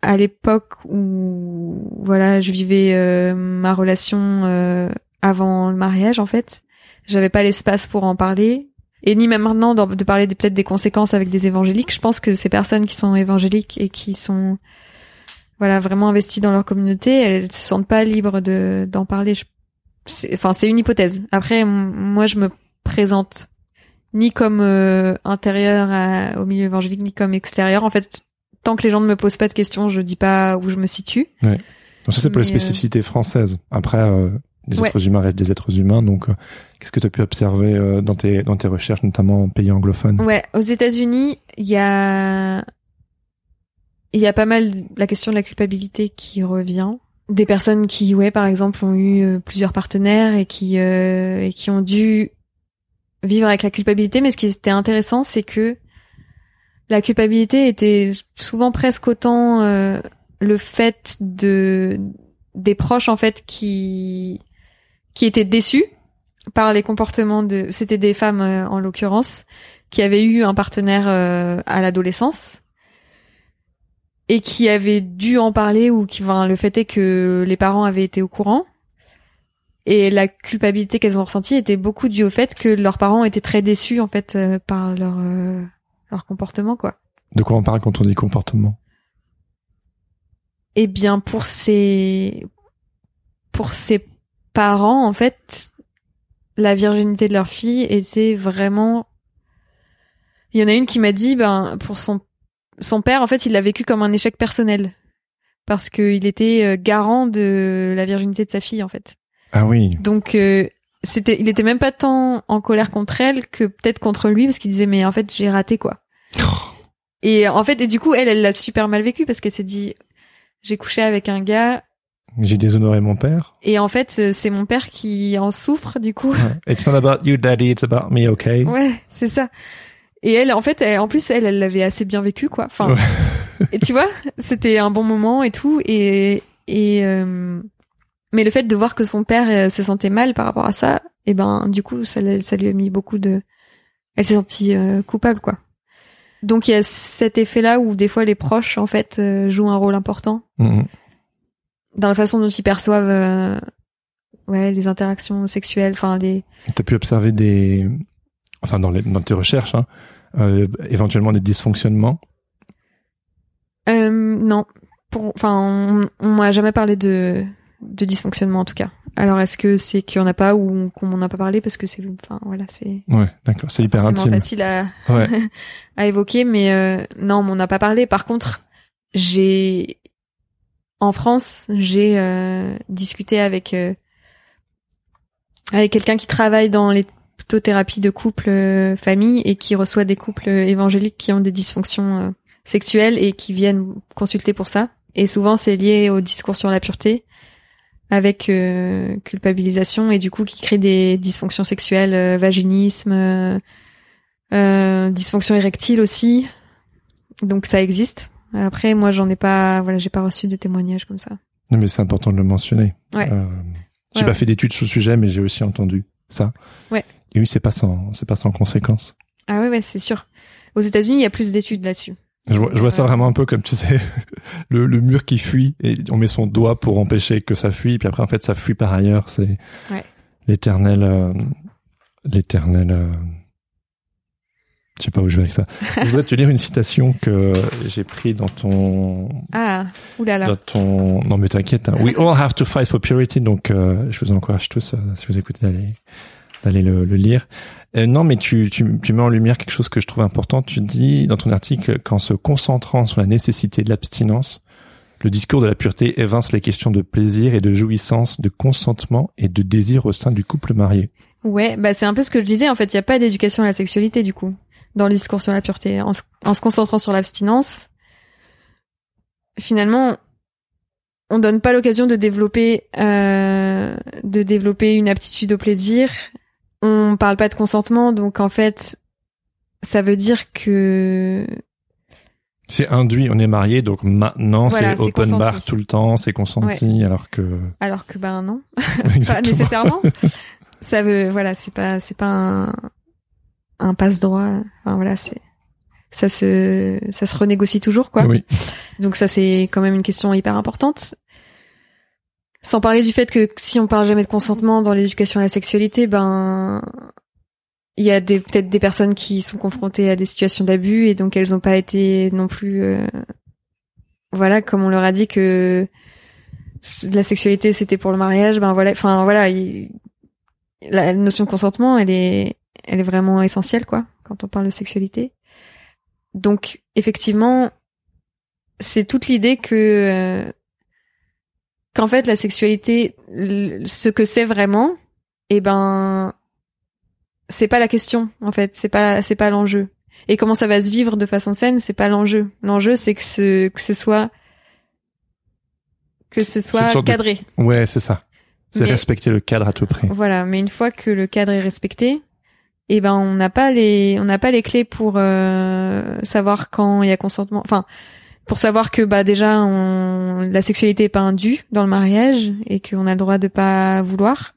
S1: à l'époque où voilà, je vivais euh, ma relation euh, avant le mariage en fait, j'avais pas l'espace pour en parler et ni même maintenant de parler peut-être des conséquences avec des évangéliques. Je pense que ces personnes qui sont évangéliques et qui sont voilà vraiment investies dans leur communauté, elles se sentent pas libres de d'en parler. Enfin, c'est une hypothèse. Après, moi, je me présente ni comme euh, intérieur à- au milieu évangélique, ni comme extérieur. En fait, tant que les gens ne me posent pas de questions, je dis pas où je me situe.
S2: Donc ça, c'est pour les
S1: euh,
S2: spécificités françaises. Après, euh, les
S1: Ouais.
S2: êtres humains restent des êtres humains. Donc, euh, qu'est-ce que tu as pu observer euh, dans tes dans tes recherches, notamment en pays anglophones
S1: Ouais, aux États-Unis, il y a il y a pas mal la question de la culpabilité qui revient. Des personnes qui, ouais, par exemple, ont eu plusieurs partenaires et qui euh, et qui ont dû vivre avec la culpabilité. Mais ce qui était intéressant, c'est que la culpabilité était souvent presque autant euh, le fait de des proches en fait qui qui étaient déçus par les comportements de c'était des femmes euh, en l'occurrence qui avaient eu un partenaire euh, à l'adolescence et qui avaient dû en parler ou qui enfin, le fait est que les parents avaient été au courant et la culpabilité qu'elles ont ressentie était beaucoup due au fait que leurs parents étaient très déçus en fait euh, par leur euh, leur comportement quoi.
S2: De quoi on parle quand on dit comportement?
S1: Eh bien, pour ses pour ses parents, en fait, la virginité de leur fille était vraiment. Il y en a une qui m'a dit, ben, pour son son père, en fait, il l'a vécu comme un échec personnel parce qu'il était euh, garant de la virginité de sa fille, en fait.
S2: Ah oui.
S1: Donc euh, c'était, il était même pas tant en colère contre elle que peut-être contre lui parce qu'il disait mais en fait j'ai raté quoi. Et en fait, et du coup, elle, elle l'a super mal vécu parce qu'elle s'est dit, j'ai couché avec un gars
S2: J'ai déshonoré mon père.
S1: et en fait, euh, c'est mon père qui en souffre du coup.
S2: It's not about you, daddy. It's about me, okay?
S1: Ouais, c'est ça. Et elle, en fait, elle- en plus, elle, elle l'avait assez bien vécu quoi. Enfin,
S2: Ouais.
S1: et tu vois, c'était un bon moment et tout. Et et euh, mais le fait de voir que son père euh, se sentait mal par rapport à ça, et ben du coup, ça, ça lui a mis beaucoup de. Elle s'est sentie euh, coupable quoi. Donc il y a cet effet-là où des fois les proches en fait euh, jouent un rôle important
S2: Mhm.
S1: dans la façon dont ils perçoivent euh, ouais les interactions sexuelles enfin les
S2: T'as pu observer des, enfin dans, les, dans tes recherches, hein, éventuellement des dysfonctionnements?
S1: euh, non enfin on, on m'a jamais parlé de de dysfonctionnement en tout cas alors est-ce que c'est qu'il y en a pas ou qu'on m'en a pas parlé parce que c'est enfin voilà c'est
S2: Ouais, d'accord. C'est hyper intime.
S1: facile à
S2: Ouais. (laughs)
S1: à évoquer mais euh, non on m'en a pas parlé par contre j'ai en France j'ai euh, discuté avec euh, avec quelqu'un qui travaille dans les thérapie de couple euh, famille et qui reçoit des couples évangéliques qui ont des dysfonctions euh, sexuelles et qui viennent consulter pour ça et souvent c'est lié au discours sur la pureté avec euh, culpabilisation et du coup qui crée des dysfonctions sexuelles euh, vaginisme euh, euh, dysfonction érectile aussi donc ça existe après moi j'en ai pas voilà j'ai pas reçu de témoignages comme ça
S2: Non, mais c'est important de le mentionner.
S1: Ouais.
S2: Euh, j'ai
S1: Ouais,
S2: pas
S1: ouais.
S2: fait d'études sur le sujet, mais j'ai aussi entendu ça.
S1: Ouais.
S2: Et oui, c'est pas sans, c'est pas sans conséquence.
S1: ah ouais ouais c'est sûr aux États-Unis il y a plus d'études là-dessus
S2: Je vois, je vois ça vraiment un peu comme tu sais (laughs) le, le mur qui fuit et on met son doigt pour empêcher que ça fuit, puis après en fait ça fuit par ailleurs. C'est
S1: Ouais.
S2: l'éternel, euh, l'éternel. euh, Je sais pas où je vais avec ça. (laughs) je voudrais te lire une citation que j'ai pris dans ton
S1: ah oulala
S2: dans ton non mais t'inquiète hein. we all have to fight for purity donc euh, je vous encourage tous euh, si vous écoutez d'aller d'aller le, lire Euh, non mais tu, tu tu mets en lumière quelque chose que je trouve important tu dis dans ton article qu'en se concentrant sur la nécessité de l'abstinence le discours de la pureté évince les questions de plaisir et de jouissance de consentement et de désir au sein du couple marié
S1: Ouais, bah c'est un peu ce que je disais. En fait, il n'y a pas d'éducation à la sexualité du coup dans le discours sur la pureté. En se, en concentrant sur l'abstinence, finalement, on donne pas l'occasion de développer euh, de développer une aptitude au plaisir. On parle pas de consentement, donc en fait, ça veut dire que
S2: c'est induit on est marié donc maintenant
S1: Voilà,
S2: c'est open
S1: consenti.
S2: bar tout le temps c'est consenti alors que
S1: alors que ben non, (laughs) pas nécessairement. (laughs) ça veut voilà, c'est pas c'est pas un un passe droit. Enfin voilà, c'est ça se ça se renégocie toujours quoi.
S2: oui
S1: Donc ça c'est quand même une question hyper importante. Sans parler du fait que si on parle jamais de consentement dans l'éducation à la sexualité, ben il y a peut-être des personnes qui sont confrontées à des situations d'abus et donc elles n'ont pas été non plus euh, voilà comme on leur a dit que la sexualité c'était pour le mariage, ben voilà, enfin voilà, il- la notion de consentement elle est elle est vraiment essentielle quoi quand on parle de sexualité. Donc effectivement c'est toute l'idée que euh, qu'en fait la sexualité, ce que c'est vraiment, eh ben, c'est pas la question en fait, c'est pas c'est pas l'enjeu. Et comment ça va se vivre de façon saine, c'est pas l'enjeu. L'enjeu c'est que ce que ce soit que ce soit
S2: de-
S1: cadré.
S2: Ouais, c'est ça. C'est respecter le cadre à tout prix.
S1: Voilà, mais une fois que le cadre est respecté, eh ben on n'a pas les on n'a pas les clés pour euh, savoir quand il y a consentement. Enfin, pour savoir que bah déjà on, la sexualité est pas un dû dans le mariage et qu'on a le droit de pas vouloir.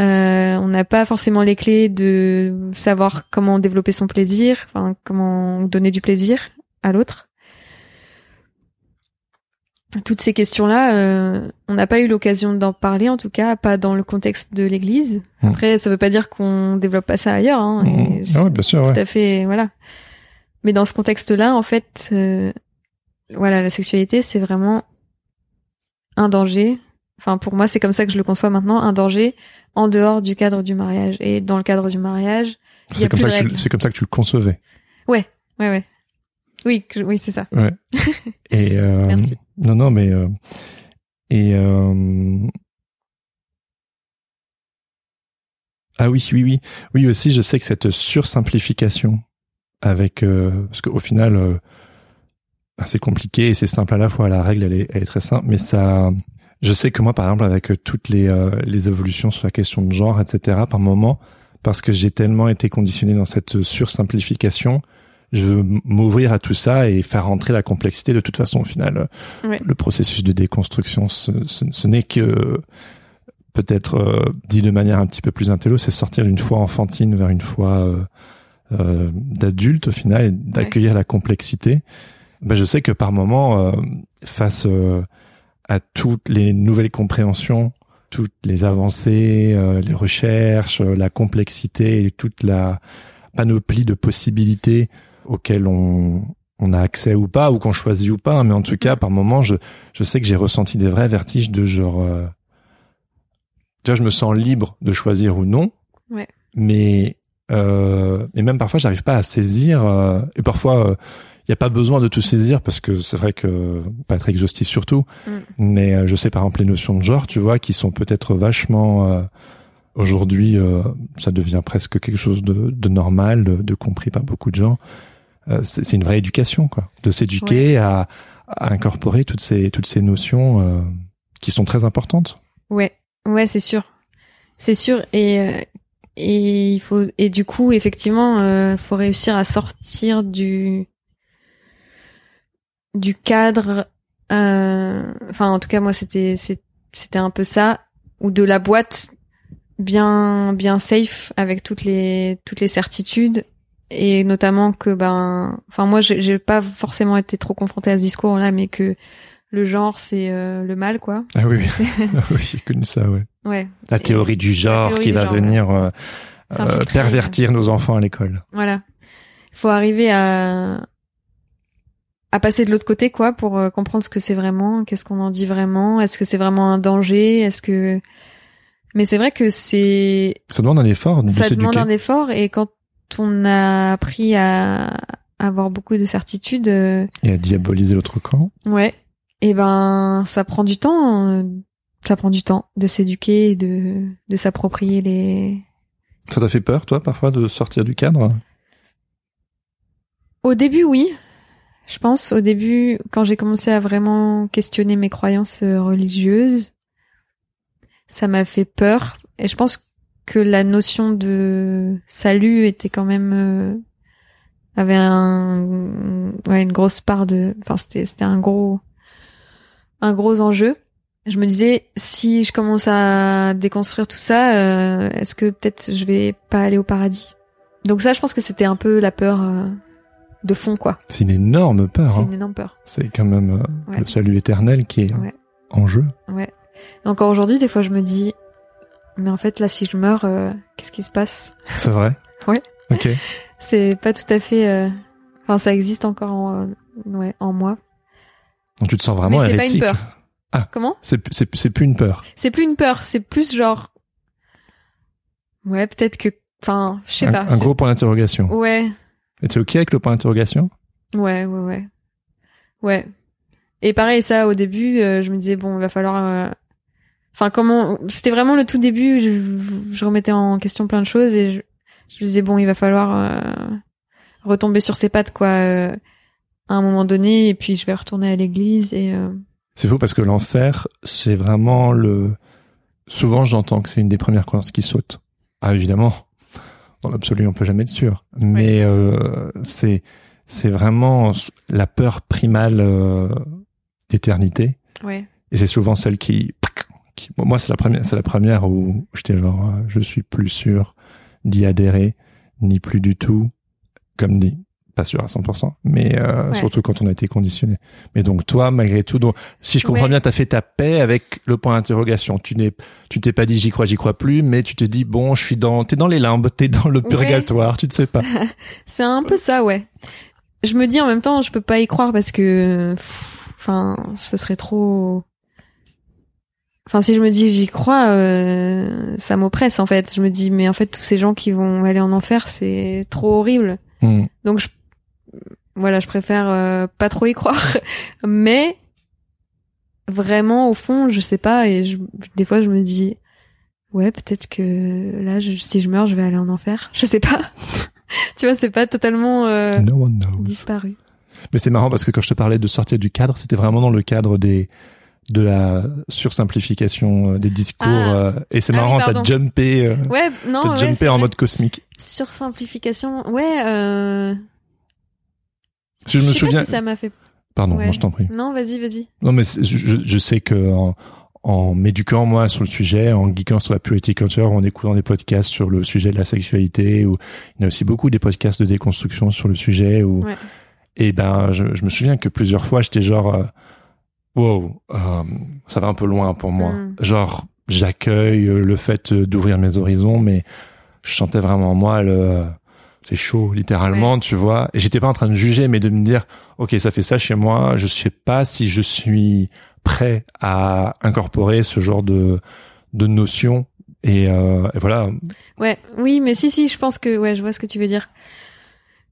S1: Euh, on n'a pas forcément les clés de savoir comment développer son plaisir, enfin comment donner du plaisir à l'autre. Toutes ces questions-là, euh, on n'a pas eu l'occasion d'en parler, en tout cas pas dans le contexte de l'Église.
S2: Mm.
S1: Après, ça veut pas dire qu'on développe pas ça ailleurs. Hein,
S2: Mmh.
S1: c'est
S2: Ah ouais, bien sûr,
S1: tout
S2: ouais.
S1: à fait, voilà. Mais dans ce contexte-là, en fait, euh, voilà, la sexualité, c'est vraiment un danger. Enfin, pour moi, c'est comme ça que je le conçois maintenant, un danger en dehors du cadre du mariage. Et dans le cadre du mariage,
S2: C'est comme, ça que tu- c'est comme ça que tu le concevais.
S1: Ouais, ouais. Oui, que- oui, c'est ça.
S2: Ouais. (laughs) Et euh,
S1: Merci.
S2: non, non, mais euh, et euh, ah oui, oui, oui, oui aussi. Je sais que cette sursimplification avec euh, parce qu'au final, euh, c'est compliqué et c'est simple à la fois. La règle, elle est, elle est très simple, mais ça. Je sais que moi, par exemple, avec toutes les euh, les évolutions sur la question de genre, etc. Par moment, parce que j'ai tellement été conditionné dans cette sursimplification, je veux m'ouvrir à tout ça et faire rentrer la complexité. De toute façon, au final,
S1: Ouais.
S2: le processus de déconstruction, ce, ce- ce n'est que peut-être euh, dit de manière un petit peu plus intello, c'est sortir d'une foi enfantine vers une foi euh, euh, d'adulte au final et d'accueillir la complexité. Ben, je sais que par moment, euh, face euh, à toutes les nouvelles compréhensions, toutes les avancées, euh, les recherches, euh, la complexité et toute la panoplie de possibilités auxquelles on, on a accès ou pas, ou qu'on choisit ou pas, hein, mais en tout cas, par moment, je, je sais que j'ai ressenti des vrais vertiges de genre... Euh, tu vois, je me sens libre de choisir ou non,
S1: Ouais.
S2: mais, euh, mais même parfois, j'arrive pas à saisir, euh, et parfois... il n'y a pas besoin de tout saisir parce que c'est vrai que pas être exhaustif surtout,
S1: Mm.
S2: mais euh, je sais par exemple les notions de genre, tu vois, qui sont peut-être vachement euh, aujourd'hui, euh, ça devient presque quelque chose de, de normal, de, de compris par beaucoup de gens. Euh, c'est c'est une vraie éducation, quoi, de s'éduquer à, à incorporer toutes ces toutes ces notions euh, qui sont très importantes.
S1: Ouais, ouais, c'est sûr, c'est sûr. Et euh, et il faut et du coup, effectivement, euh, faut réussir à sortir du du cadre. euh, Enfin, en tout cas, moi, c'était c'est- c'était un peu ça, ou de la boîte bien bien safe avec toutes les toutes les certitudes et notamment que ben enfin moi j'ai j'ai pas forcément été trop confrontée à ce discours là mais que le genre c'est euh, le mal quoi
S2: Ah oui, oui,
S1: C'est- (laughs)
S2: Ah oui j'ai connu ça, ouais.
S1: ouais
S2: La
S1: Et-
S2: théorie du genre
S1: théorie
S2: qui
S1: du
S2: va
S1: genre,
S2: venir euh, euh, pervertir nos enfants à l'école.
S1: Voilà. Faut arriver à à passer de l'autre côté quoi pour euh, comprendre ce que c'est vraiment, qu'est-ce qu'on en dit vraiment, est-ce que c'est vraiment un danger, est-ce que Mais c'est vrai que c'est
S2: Ça demande un effort de
S1: ça demande un effort et quand on a appris à avoir beaucoup de certitudes euh,
S2: Et à diaboliser l'autre camp.
S1: ouais, et ben ça prend du temps euh, ça prend du temps de s'éduquer et de de s'approprier les
S2: Ça t'a fait peur, toi, parfois, de sortir du cadre?
S1: Au début, oui. Je pense au début, quand j'ai commencé à vraiment questionner mes croyances euh, religieuses, ça m'a fait peur. Et je pense que la notion de salut était quand même euh, avait un ouais une grosse part de enfin c'était c'était un gros un gros enjeu. Je me disais si je commence à déconstruire tout ça, euh, est-ce que peut-être je vais pas aller au paradis? Donc ça, je pense que c'était un peu la peur euh, de fond quoi.
S2: C'est une énorme peur.
S1: C'est
S2: hein.
S1: une énorme peur.
S2: C'est quand même euh,
S1: Ouais.
S2: le salut éternel qui est
S1: Ouais.
S2: en jeu.
S1: Ouais. Et encore aujourd'hui, des fois, je me dis, mais en fait, là, si je meurs, euh, qu'est-ce qui se passe?
S2: C'est vrai?
S1: Ouais.
S2: Ok. (laughs)
S1: C'est pas tout à fait. euh, Enfin, ça existe encore en, euh, ouais, en moi.
S2: Donc tu te sens vraiment
S1: Mais c'est pas une peur. Comment?
S2: C'est c'est plus une peur.
S1: C'est plus une peur, c'est plus genre. Ouais, peut-être que. Enfin, je sais pas.
S2: un gros point d'interrogation.
S1: Ouais,
S2: t'es ok avec le point d'interrogation
S1: ouais, ouais, ouais. Ouais. Et pareil, ça, au début, euh, je me disais, bon, il va falloir... euh, Enfin, comment... C'était vraiment le tout début, je, je remettais en question plein de choses et je, je me disais, bon, il va falloir euh, retomber sur ses pattes, quoi, euh, à un moment donné, et puis je vais retourner à l'église et... euh,
S2: C'est faux parce que l'enfer, c'est vraiment le. Souvent, j'entends que c'est une des premières croyances qui saute. Ah, évidemment, dans l'absolu, on peut jamais être sûr. Mais euh, c'est c'est vraiment la peur primale euh, d'éternité, et c'est souvent celle qui. qui- moi, c'est la première, c'est la première où j'étais genre, euh, je suis plus sûr d'y adhérer, ni plus du tout, comme dit. Pas sûr à 100%, mais euh,
S1: Ouais.
S2: surtout quand on a été conditionné. Mais donc toi, malgré tout, donc si je comprends
S1: Ouais.
S2: bien, t'as fait ta paix avec le point d'interrogation. Tu n'es, tu t'es pas dit j'y crois, j'y crois plus, mais tu te dis bon, je suis dans, t'es dans les limbes, t'es dans le
S1: Ouais.
S2: purgatoire, tu ne sais pas. (laughs)
S1: C'est un peu ça, ouais. Je me dis en même temps, je peux pas y croire parce que, enfin, ce serait trop. Enfin, si je me dis j'y crois, euh, ça m'oppresse en fait. Je me dis mais en fait tous ces gens qui vont aller en enfer, c'est trop horrible.
S2: Hmm.
S1: Donc je, voilà, je préfère euh, pas trop y croire. (laughs) Mais vraiment au fond, je sais pas et je, des fois je me dis ouais peut-être que là, je- si je meurs, je vais aller en enfer. (laughs) Je sais pas. (laughs) tu vois, c'est pas totalement euh,
S2: No one knows.
S1: disparu.
S2: Mais c'est marrant parce que quand je te parlais de sortir du cadre, c'était vraiment dans le cadre des de la sursimplification euh, des discours
S1: Ah.
S2: euh, et c'est
S1: Ah oui,
S2: marrant, t'as
S1: pardon.
S2: jumpé, euh,
S1: Ouais, non,
S2: t'as
S1: ouais,
S2: jumpé en
S1: vrai.
S2: mode cosmique.
S1: sur simplification. Ouais, euh,
S2: Si je me
S1: sais pas
S2: souviens,
S1: si ça m'a fait.
S2: pardon,
S1: ouais.
S2: moi je t'en prie.
S1: Non, vas-y, vas-y.
S2: Non, mais je, je- sais que en, en m'éduquant moi sur le sujet, en geekant sur la purity culture, en écoutant des podcasts sur le sujet de la sexualité, ou il y a aussi beaucoup des podcasts de déconstruction sur le sujet. Où,
S1: Ouais.
S2: Et ben, je, je me souviens que plusieurs fois, j'étais genre, euh, wow, euh, ça va un peu loin pour moi.
S1: Mm.
S2: Genre, j'accueille le fait euh, d'ouvrir mes horizons, mais je sentais vraiment en moi le euh, c'est chaud littéralement tu vois et j'étais pas en train de juger mais de me dire ok ça fait ça chez moi je sais pas si je suis prêt à incorporer ce genre de de notions et, euh, et voilà
S1: Ouais, oui, mais si, si, je pense que, ouais, je vois ce que tu veux dire.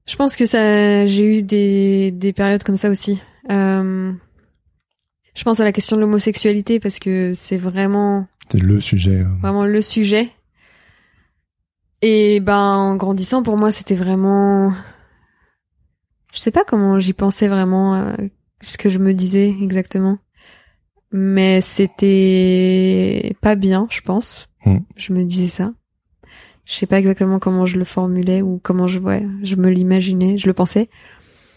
S1: Je pense que ça, j'ai eu des, des périodes comme ça aussi. Euh, je pense à la question de l'homosexualité parce que c'est vraiment,
S2: c'est le sujet
S1: vraiment le sujet. Et ben, en grandissant, pour moi, c'était vraiment, je sais pas comment j'y pensais vraiment, euh, ce que je me disais exactement. Mais c'était pas bien, je pense.
S2: Mm.
S1: Je me disais ça. Je sais pas exactement comment je le formulais ou comment je, ouais, je me l'imaginais, je le pensais.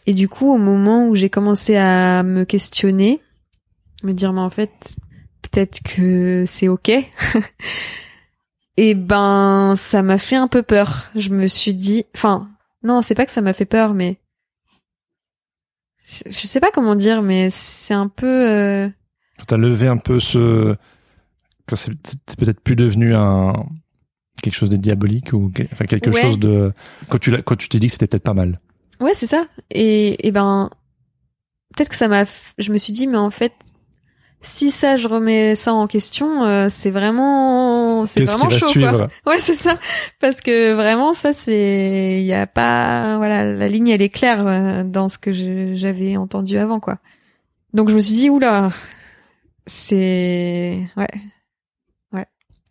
S1: Et du coup, au moment où j'ai commencé à me questionner, me dire, mais en fait, peut-être que c'est ok. (laughs) Et ben, ça m'a fait un peu peur. Je me suis dit, enfin, non, c'est pas que ça m'a fait peur, mais je sais pas comment dire, mais c'est un peu. euh,
S2: quand t'as levé un peu ce quand c'est peut-être plus devenu un quelque chose de diabolique ou enfin quelque
S1: Ouais.
S2: chose de quand tu quand tu t'es dit que c'était peut-être pas mal
S1: Ouais, c'est ça. Et, et ben, peut-être que ça m'a. Je me suis dit, mais en fait, si ça, je remets ça en question, euh, c'est vraiment, c'est
S2: qu'est-ce qui
S1: vraiment
S2: va
S1: chaud,
S2: suivre?
S1: Quoi. (laughs) Ouais, c'est ça. Parce que vraiment, ça, c'est, il y a pas, voilà, la ligne, elle est claire euh, dans ce que j'avais entendu avant, quoi. Donc je me suis dit, oula, c'est, ouais,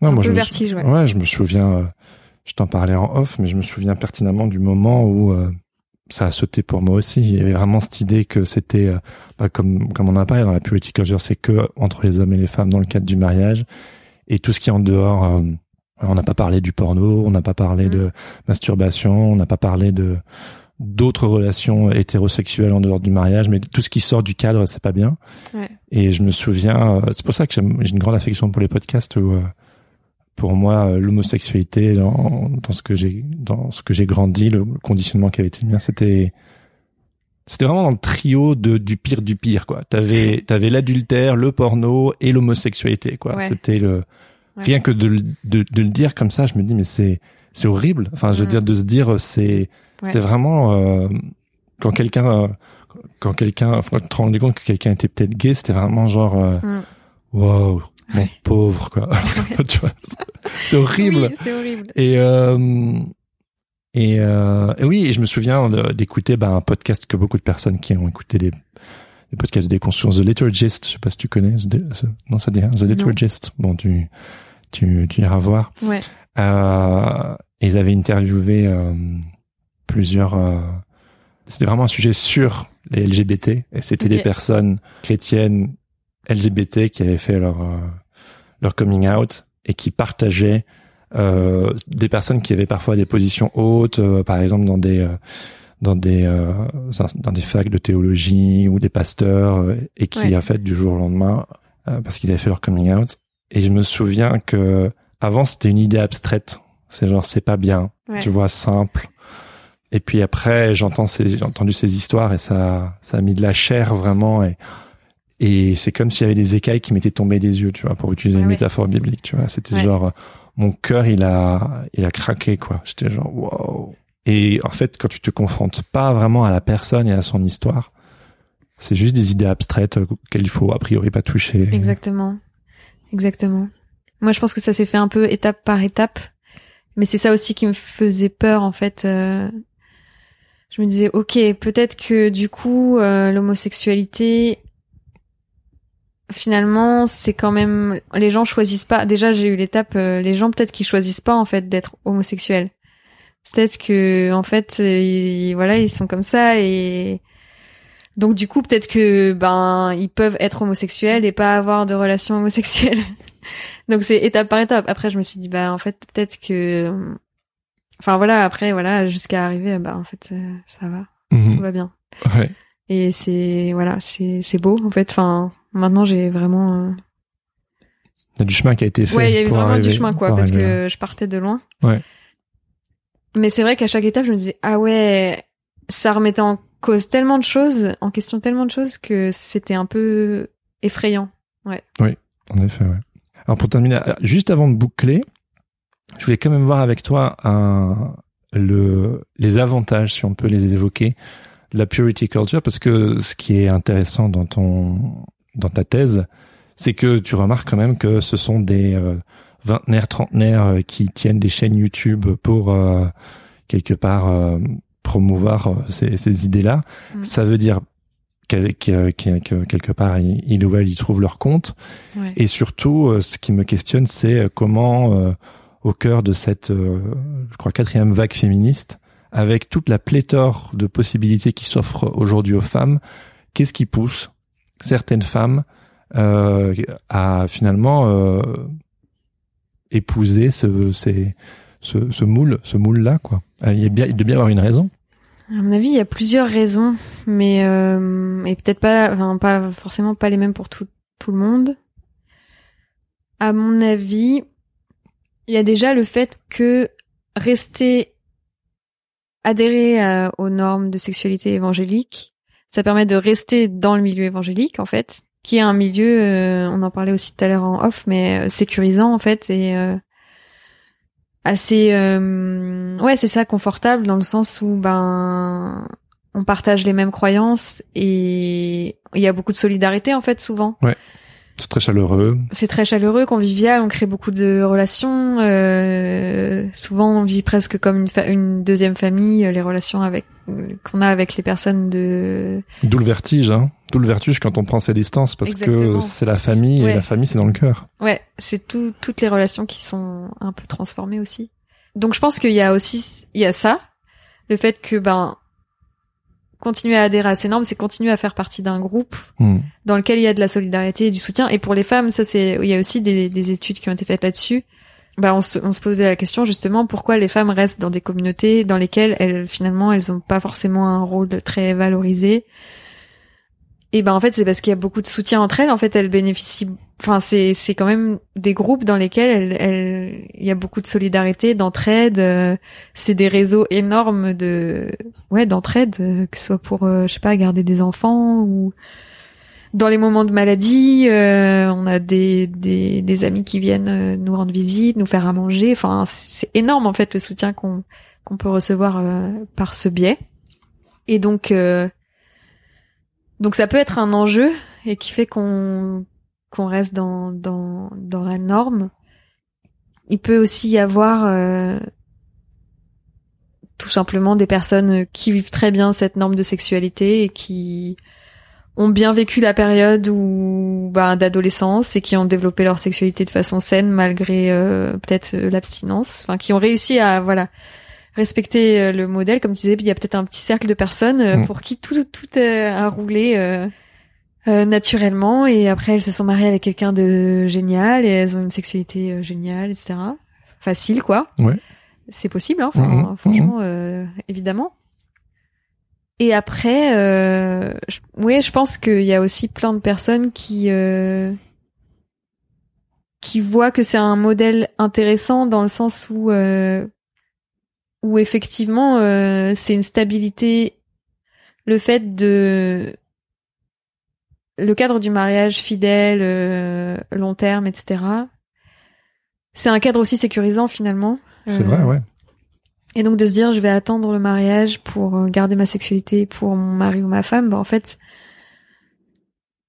S2: Non,
S1: un
S2: moi,
S1: peu
S2: je me
S1: vertige,
S2: sou-
S1: ouais.
S2: je me souviens, euh, je t'en parlais en off, mais je me souviens pertinemment du moment où euh, ça a sauté pour moi aussi. Il y avait vraiment cette idée que c'était, euh, bah, comme comme on en a parlé dans la purity culture, c'est que entre les hommes et les femmes dans le cadre du mariage et tout ce qui est en dehors. euh, on n'a pas parlé du porno, on n'a pas parlé
S1: Mm.
S2: de masturbation, on n'a pas parlé de d'autres relations hétérosexuelles en dehors du mariage, mais tout ce qui sort du cadre, c'est pas bien.
S1: Ouais.
S2: Et je me souviens, euh, c'est pour ça que j'ai une grande affection pour les podcasts où, pour moi, euh, l'homosexualité dans, dans ce que j'ai, dans ce que j'ai grandi, le conditionnement qui avait été le mien, c'était, c'était vraiment dans le trio de, du pire du pire, quoi. T'avais, t'avais l'adultère, le porno et l'homosexualité, quoi.
S1: Ouais.
S2: C'était le,
S1: Ouais.
S2: rien que de, le- de, de le dire comme ça, je me dis, mais c'est, c'est horrible. Enfin, je veux dire, de se dire, c'est, c'était
S1: Ouais.
S2: vraiment, euh, quand quelqu'un, euh, quand quelqu'un, enfin, te rendais compte que quelqu'un était peut-être gay, c'était vraiment genre, euh,
S1: Mm.
S2: wow, mon pauvre, quoi. (laughs) (laughs) tu vois, c'est- horrible.
S1: Oui, c'est horrible.
S2: Et, euh, et, euh, et oui, et je me souviens d'écouter bah, un podcast que beaucoup de personnes qui ont écouté des, des podcasts de déconstruction. The Liturgist, je sais pas si tu connais. The, The- non, ça dit. The Liturgist. Bon, tu, tu, tu iras voir.
S1: Ouais.
S2: Euh, ils avaient interviewé euh, plusieurs. euh, c'était vraiment un sujet sur les LGBT et c'était des personnes chrétiennes LGBT qui avaient fait leur euh, leur coming out et qui partageaient euh, des personnes qui avaient parfois des positions hautes, euh, par exemple dans des euh, dans des euh, dans des facs de théologie ou des pasteurs euh, et qui
S1: Ouais.
S2: a fait du jour au lendemain euh, parce qu'ils avaient fait leur coming out. Et je me souviens que avant c'était une idée abstraite. C'est genre c'est pas bien,
S1: Ouais.
S2: tu vois, simple. Et puis après j'entends ces j'ai entendu ces histoires et ça ça a mis de la chair vraiment et et c'est comme s'il y avait des écailles qui m'étaient tombées des yeux, tu vois, pour utiliser
S1: Ah
S2: une
S1: ouais.
S2: métaphore biblique, tu vois. C'était
S1: Ouais.
S2: genre, mon cœur, il a, il a craqué, quoi. J'étais genre, wow. Et en fait, quand tu te confrontes pas vraiment à la personne et à son histoire, c'est juste des idées abstraites euh, auxquelles il faut a priori pas toucher.
S1: Exactement. Exactement. Moi, je pense que ça s'est fait un peu étape par étape. Mais c'est ça aussi qui me faisait peur, en fait. euh, Je me disais, ok, peut-être que du coup, euh, l'homosexualité, finalement, c'est quand même... Les gens choisissent pas... Déjà, j'ai eu l'étape, euh, les gens peut-être qu'ils choisissent pas, en fait, d'être homosexuels. Peut-être que, en fait, euh, ils- voilà, ils sont comme ça et... Donc du coup, peut-être que ben ils peuvent être homosexuels et pas avoir de relation homosexuelle. (laughs) Donc c'est étape par étape. Après, je me suis dit bah en fait peut-être que, enfin voilà, après voilà jusqu'à arriver bah en fait euh, ça va,
S2: Mhm.
S1: tout va bien.
S2: Ouais.
S1: Et c'est voilà, c'est c'est beau en fait. Enfin maintenant j'ai vraiment, euh,
S2: Il y a du chemin qui a été fait.
S1: ouais il y a eu vraiment
S2: arriver-
S1: du chemin quoi parce
S2: arriver
S1: que je partais de loin.
S2: Ouais.
S1: Mais c'est vrai qu'à chaque étape je me disais ah ouais ça remettait en cause tellement de choses, en question tellement de choses que c'était un peu effrayant.
S2: En effet, ouais. Alors pour terminer, euh, juste avant de boucler, je voulais quand même voir avec toi un, le, les avantages, si on peut les évoquer, de la purity culture, parce que ce qui est intéressant dans ton, dans ta thèse, c'est que tu remarques quand même que ce sont des euh, vingtenaires, trentenaires euh, qui tiennent des chaînes YouTube pour euh, quelque part promouvoir ces, ces idées-là.
S1: Mm.
S2: Ça veut dire que, que- que quelque part ils, ou elles y trouvent leur compte.
S1: Ouais.
S2: Et surtout, ce qui me questionne, c'est comment, euh, au cœur de cette, euh, je crois, quatrième vague féministe, avec toute la pléthore de possibilités qui s'offrent aujourd'hui aux femmes, qu'est-ce qui pousse certaines femmes euh, à finalement euh, épouser ce, ce, moule, ce moule-là, quoi. Euh, Il y a bien, il doit bien avoir une raison.
S1: À mon avis, il y a plusieurs raisons, mais euh, et peut-être pas, enfin pas forcément pas les mêmes pour tout le monde. À mon avis, il y a déjà le fait que rester adhérer à- aux normes de sexualité évangélique, ça permet de rester dans le milieu évangélique en fait, qui est un milieu, euh, on en parlait aussi tout à l'heure en off, mais euh, sécurisant en fait et euh, assez euh, ouais c'est ça confortable dans le sens où ben on partage les mêmes croyances et il y a beaucoup de solidarité en fait souvent
S2: C'est très chaleureux.
S1: c'est très chaleureux convivial on crée beaucoup de relations euh, souvent on vit presque comme une, fa- une deuxième famille les relations avec euh, qu'on a avec les personnes de
S2: D'où le vertige, hein. D'où le vertige quand on prend ses distances, parce que c'est la famille
S1: Ouais.
S2: et la famille c'est dans le cœur.
S1: Ouais, c'est tout, toutes les relations qui sont un peu transformées aussi. Donc je pense qu'il y a aussi, il y a ça, le fait que ben continuer à adhérer à ces normes, c'est continuer à faire partie d'un groupe
S2: Hmm.
S1: dans lequel il y a de la solidarité et du soutien. Et pour les femmes, ça c'est, il y a aussi des, des études qui ont été faites là-dessus. On se, on se posait la question justement pourquoi les femmes restent dans des communautés dans lesquelles elles finalement elles ont pas forcément un rôle très valorisé. Et ben en fait c'est parce qu'il y a beaucoup de soutien entre elles. En fait elles bénéficient. Enfin c'est c'est quand même des groupes dans lesquels elles, elles- il y a beaucoup de solidarité, d'entraide. euh, c'est des réseaux énormes de ouais d'entraide, euh, que ce soit pour euh, je sais pas garder des enfants ou dans les moments de maladie. euh, on a des, des des amis qui viennent nous rendre visite, nous faire à manger. Enfin c'est énorme en fait le soutien qu'on qu'on peut recevoir euh, par ce biais. Et donc euh, donc ça peut être un enjeu et qui fait qu'on qu'on reste dans dans dans la norme. Il peut aussi y avoir euh, tout simplement des personnes qui vivent très bien cette norme de sexualité et qui ont bien vécu la période où bah, d'adolescence et qui ont développé leur sexualité de façon saine malgré euh, peut-être euh, l'abstinence, enfin qui ont réussi à voilà respecter euh, le modèle comme tu disais. Il y a peut-être un petit cercle de personnes euh,
S2: Mm.
S1: pour qui tout tout a roulé euh, euh, naturellement et après elles se sont mariées avec quelqu'un de génial et elles ont une sexualité euh, géniale, etc. Facile quoi.
S2: Ouais.
S1: C'est possible, hein, enfin,
S2: Mhm,
S1: franchement, euh, évidemment. Et après, euh, je, ouais, je pense qu'il y a aussi plein de personnes qui euh, qui voient que c'est un modèle intéressant dans le sens où euh, où effectivement euh, c'est une stabilité, le fait de le cadre du mariage fidèle, euh, long terme, etc. C'est un cadre aussi sécurisant finalement.
S2: C'est
S1: Euh,
S2: vrai, ouais.
S1: et donc de se dire je vais attendre le mariage pour euh, garder ma sexualité pour mon mari ou ma femme, bah en fait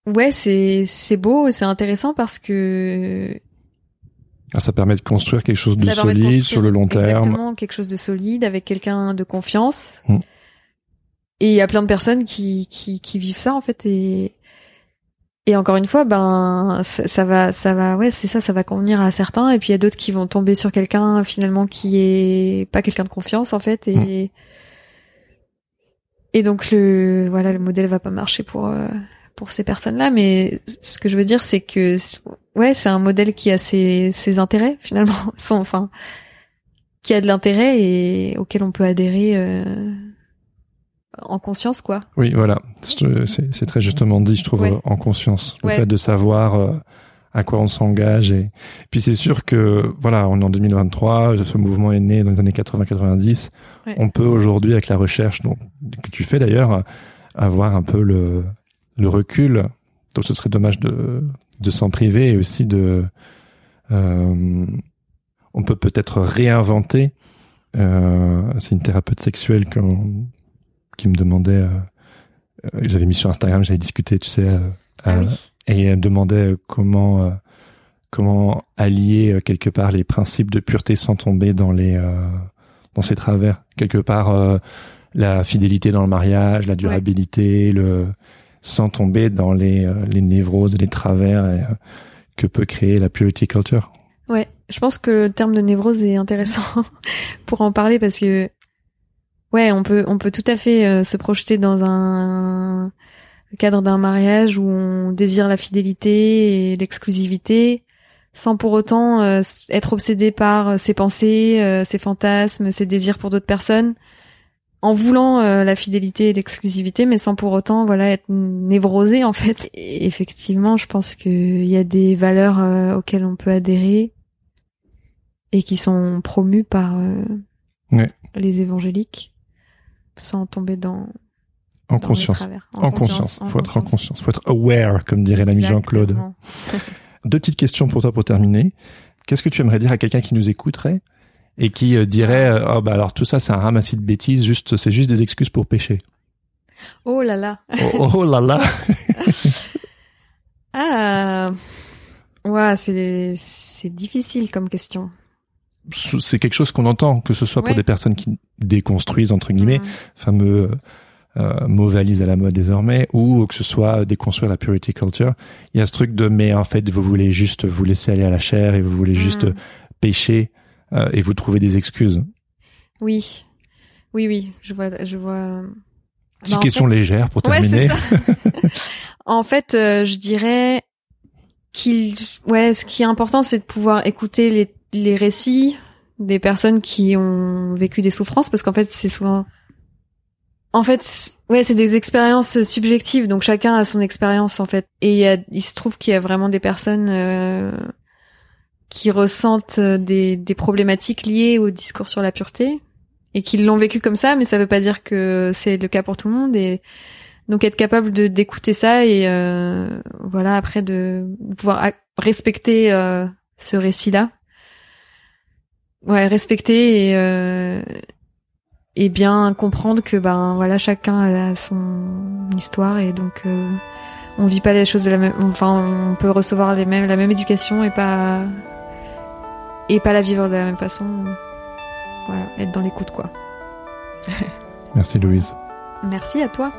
S1: ouais, c'est c'est beau, c'est intéressant parce que
S2: Ça permet de construire quelque chose de
S1: ça permet de
S2: solide sur le long terme.
S1: Exactement, quelque chose de solide avec quelqu'un de confiance.
S2: Mm.
S1: Et il y a plein de personnes qui qui qui vivent ça en fait et et encore une fois, ben ça, ça va, ça va, ouais, c'est ça, ça va convenir à certains, et puis il y a d'autres qui vont tomber sur quelqu'un finalement qui est pas quelqu'un de confiance en fait, et et donc le, voilà, le modèle va pas marcher pour euh, pour ces personnes-là, mais ce que je veux dire, c'est que ouais, c'est un modèle qui a ses ses intérêts finalement, (laughs) enfin, qui a de l'intérêt et auquel on peut adhérer euh, en conscience, quoi.
S2: Oui, voilà. C'est très justement dit, je trouve,
S1: Ouais.
S2: en conscience. Le
S1: Ouais.
S2: fait de savoir euh, à quoi on s'engage. Et puis c'est sûr que, voilà, on est en 2023, ce mouvement est né dans les années 80-90.
S1: Ouais.
S2: On peut aujourd'hui, avec la recherche donc, que tu fais d'ailleurs, avoir un peu le, le recul. Donc ce serait dommage de, de s'en priver et aussi de... euh, on peut peut-être réinventer. Euh, c'est une thérapeute sexuelle qu'on- qui me demandait... euh, j'avais mis sur Instagram, j'avais discuté, tu sais, euh,
S1: Ah oui.
S2: et elle demandait comment euh, comment allier euh, quelque part les principes de pureté sans tomber dans les euh, dans ses travers. Quelque part euh, la fidélité dans le mariage, la durabilité, le sans tomber dans les euh, les névroses et les travers euh, que peut créer la purity culture.
S1: Ouais, je pense que le terme de névrose est intéressant (laughs) pour en parler parce que ouais, on peut on peut tout à fait euh, se projeter dans un cadre d'un mariage où on désire la fidélité et l'exclusivité sans pour autant être obsédé par ses pensées, ses fantasmes, ses désirs pour d'autres personnes en voulant euh, la fidélité et l'exclusivité mais sans pour autant voilà être névrosé en fait. Et effectivement, je pense qu'il y a des valeurs euh, auxquelles on peut adhérer et qui sont promues par euh,
S2: Ouais.
S1: les évangéliques sans tomber dans,
S2: En
S1: dans les
S2: conscience.
S1: travers.
S2: En, conscience. Faut être en conscience. Faut être aware, comme dirait l'ami Jean-Claude. Deux petites questions pour toi pour terminer. Qu'est-ce que tu aimerais dire à quelqu'un qui nous écouterait et qui euh, dirait euh, oh bah alors tout ça c'est un ramassis de bêtises, juste c'est juste des excuses pour pécher.
S1: Oh là là.
S2: Oh, oh là là. (laughs)
S1: Ah. Ouais, c'est c'est difficile comme question.
S2: C'est quelque chose qu'on entend, que ce soit pour
S1: Ouais.
S2: des personnes qui déconstruisent entre guillemets, fameux euh, mot valise à la mode désormais, ou que ce soit déconstruire la purity culture. Il y a ce truc de mais en fait vous voulez juste vous laisser aller à la chair et vous voulez juste
S1: Mm.
S2: pécher euh, et vous trouvez des excuses.
S1: Oui. Oui, oui, je vois, je vois.
S2: Petite
S1: Bah,
S2: question
S1: fait-
S2: légère pour terminer.
S1: ça. (laughs) en fait, euh, je dirais qu'il, ouais, ce qui est important, c'est de pouvoir écouter les, les récits des personnes qui ont vécu des souffrances, parce qu'en fait, c'est souvent, en fait, ouais, c'est des expériences subjectives, donc chacun a son expérience en fait. Et il, y a, il se trouve qu'il y a vraiment des personnes euh, qui ressentent euh, des, des problématiques liées au discours sur la pureté et qui l'ont vécu comme ça, mais ça veut pas dire que c'est le cas pour tout le monde. Et donc être capable de d'écouter ça et euh, voilà après de pouvoir respecter euh, ce récit-là. Ouais, respecter et euh, et bien comprendre que ben voilà chacun a son histoire et donc euh, on vit pas les choses de la même enfin on peut recevoir les mêmes la même éducation et pas et pas la vivre de la même façon. Voilà, être dans l'écoute quoi. (laughs)
S2: Merci Louise.
S1: Merci à toi.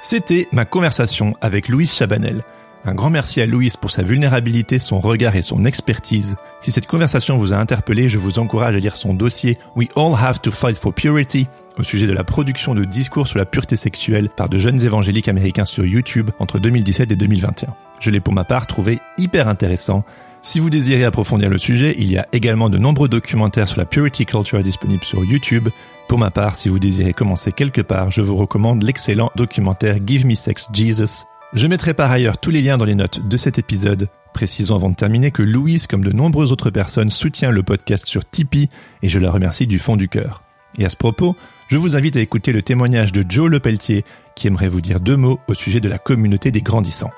S2: C'était ma conversation avec Louise Chabanel. Un grand merci à Louise pour sa vulnérabilité, son regard et son expertise. Si cette conversation vous a interpellé, je vous encourage à lire son dossier We All Have to Fight for Purity au sujet de la production de discours sur la pureté sexuelle par de jeunes évangéliques américains sur YouTube entre 2017 et 2021. Je l'ai pour ma part trouvé hyper intéressant. Si vous désirez approfondir le sujet, il y a également de nombreux documentaires sur la purity culture disponibles sur YouTube. Pour ma part, si vous désirez commencer quelque part, je vous recommande l'excellent documentaire Give Me Sex Jesus je mettrai par ailleurs tous les liens dans les notes de cet épisode. Précisons avant de terminer que Louise, comme de nombreuses autres personnes, soutient le podcast sur Tipeee et je la remercie du fond du cœur. Et à ce propos, je vous invite à écouter le témoignage de Joe Lepelletier qui aimerait vous dire deux mots au sujet de la communauté des grandissants.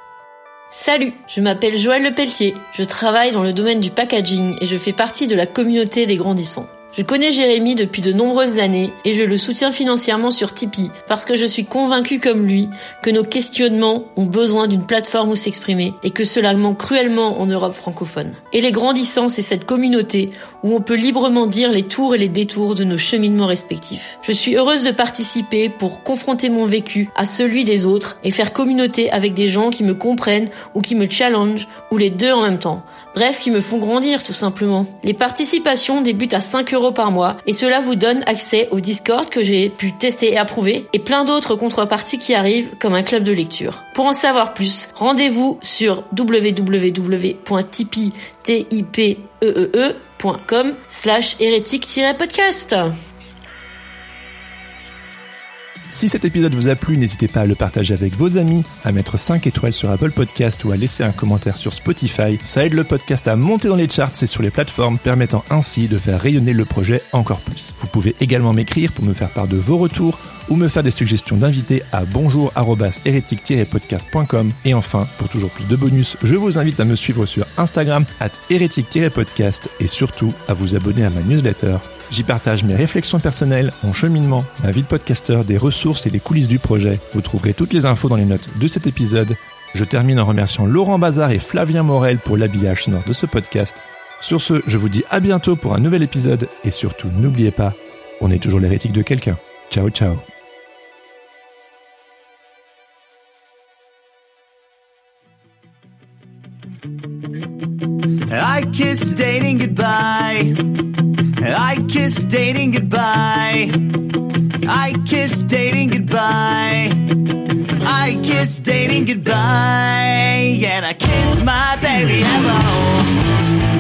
S3: Salut, je m'appelle Joël Lepelletier, je travaille dans le domaine du packaging et je fais partie de la communauté des grandissants. Je connais Jérémy depuis de nombreuses années et je le soutiens financièrement sur Tipeee parce que je suis convaincue comme lui que nos questionnements ont besoin d'une plateforme où s'exprimer et que cela manque cruellement en Europe francophone. Et les grandissants, c'est cette communauté où on peut librement dire les tours et les détours de nos cheminements respectifs. Je suis heureuse de participer pour confronter mon vécu à celui des autres et faire communauté avec des gens qui me comprennent ou qui me challenge ou les deux en même temps. Bref, qui me font grandir tout simplement. Les participations débutent à 5 euros par mois et cela vous donne accès au Discord que j'ai pu tester et approuver et plein d'autres contreparties qui arrivent comme un club de lecture. Pour en savoir plus, rendez-vous sur www.tipeee.com slash hérétique-podcast.
S2: Si cet épisode vous a plu, n'hésitez pas à le partager avec vos amis, à mettre 5 étoiles sur Apple Podcast ou à laisser un commentaire sur Spotify. Ça aide le podcast à monter dans les charts et sur les plateformes, permettant ainsi de faire rayonner le projet encore plus. Vous pouvez également m'écrire pour me faire part de vos retours ou me faire des suggestions d'invités à bonjour-hérétique-podcast.com. Et enfin, pour toujours plus de bonus, je vous invite à me suivre sur Instagram at hérétique-podcast et surtout à vous abonner à ma newsletter. J'y partage mes réflexions personnelles, mon cheminement, ma vie de podcasteur, des ressources et des coulisses du projet. Vous trouverez toutes les infos dans les notes de cet épisode. Je termine en remerciant Laurent Bazar et Flavien Morel pour l'habillage sonore de ce podcast. Sur ce, je vous dis à bientôt pour un nouvel épisode et surtout n'oubliez pas, on est toujours l'hérétique de quelqu'un. Ciao ciao I kiss dating goodbye. I kiss dating goodbye. I kiss dating goodbye. I kiss dating goodbye. And I kiss my baby hello.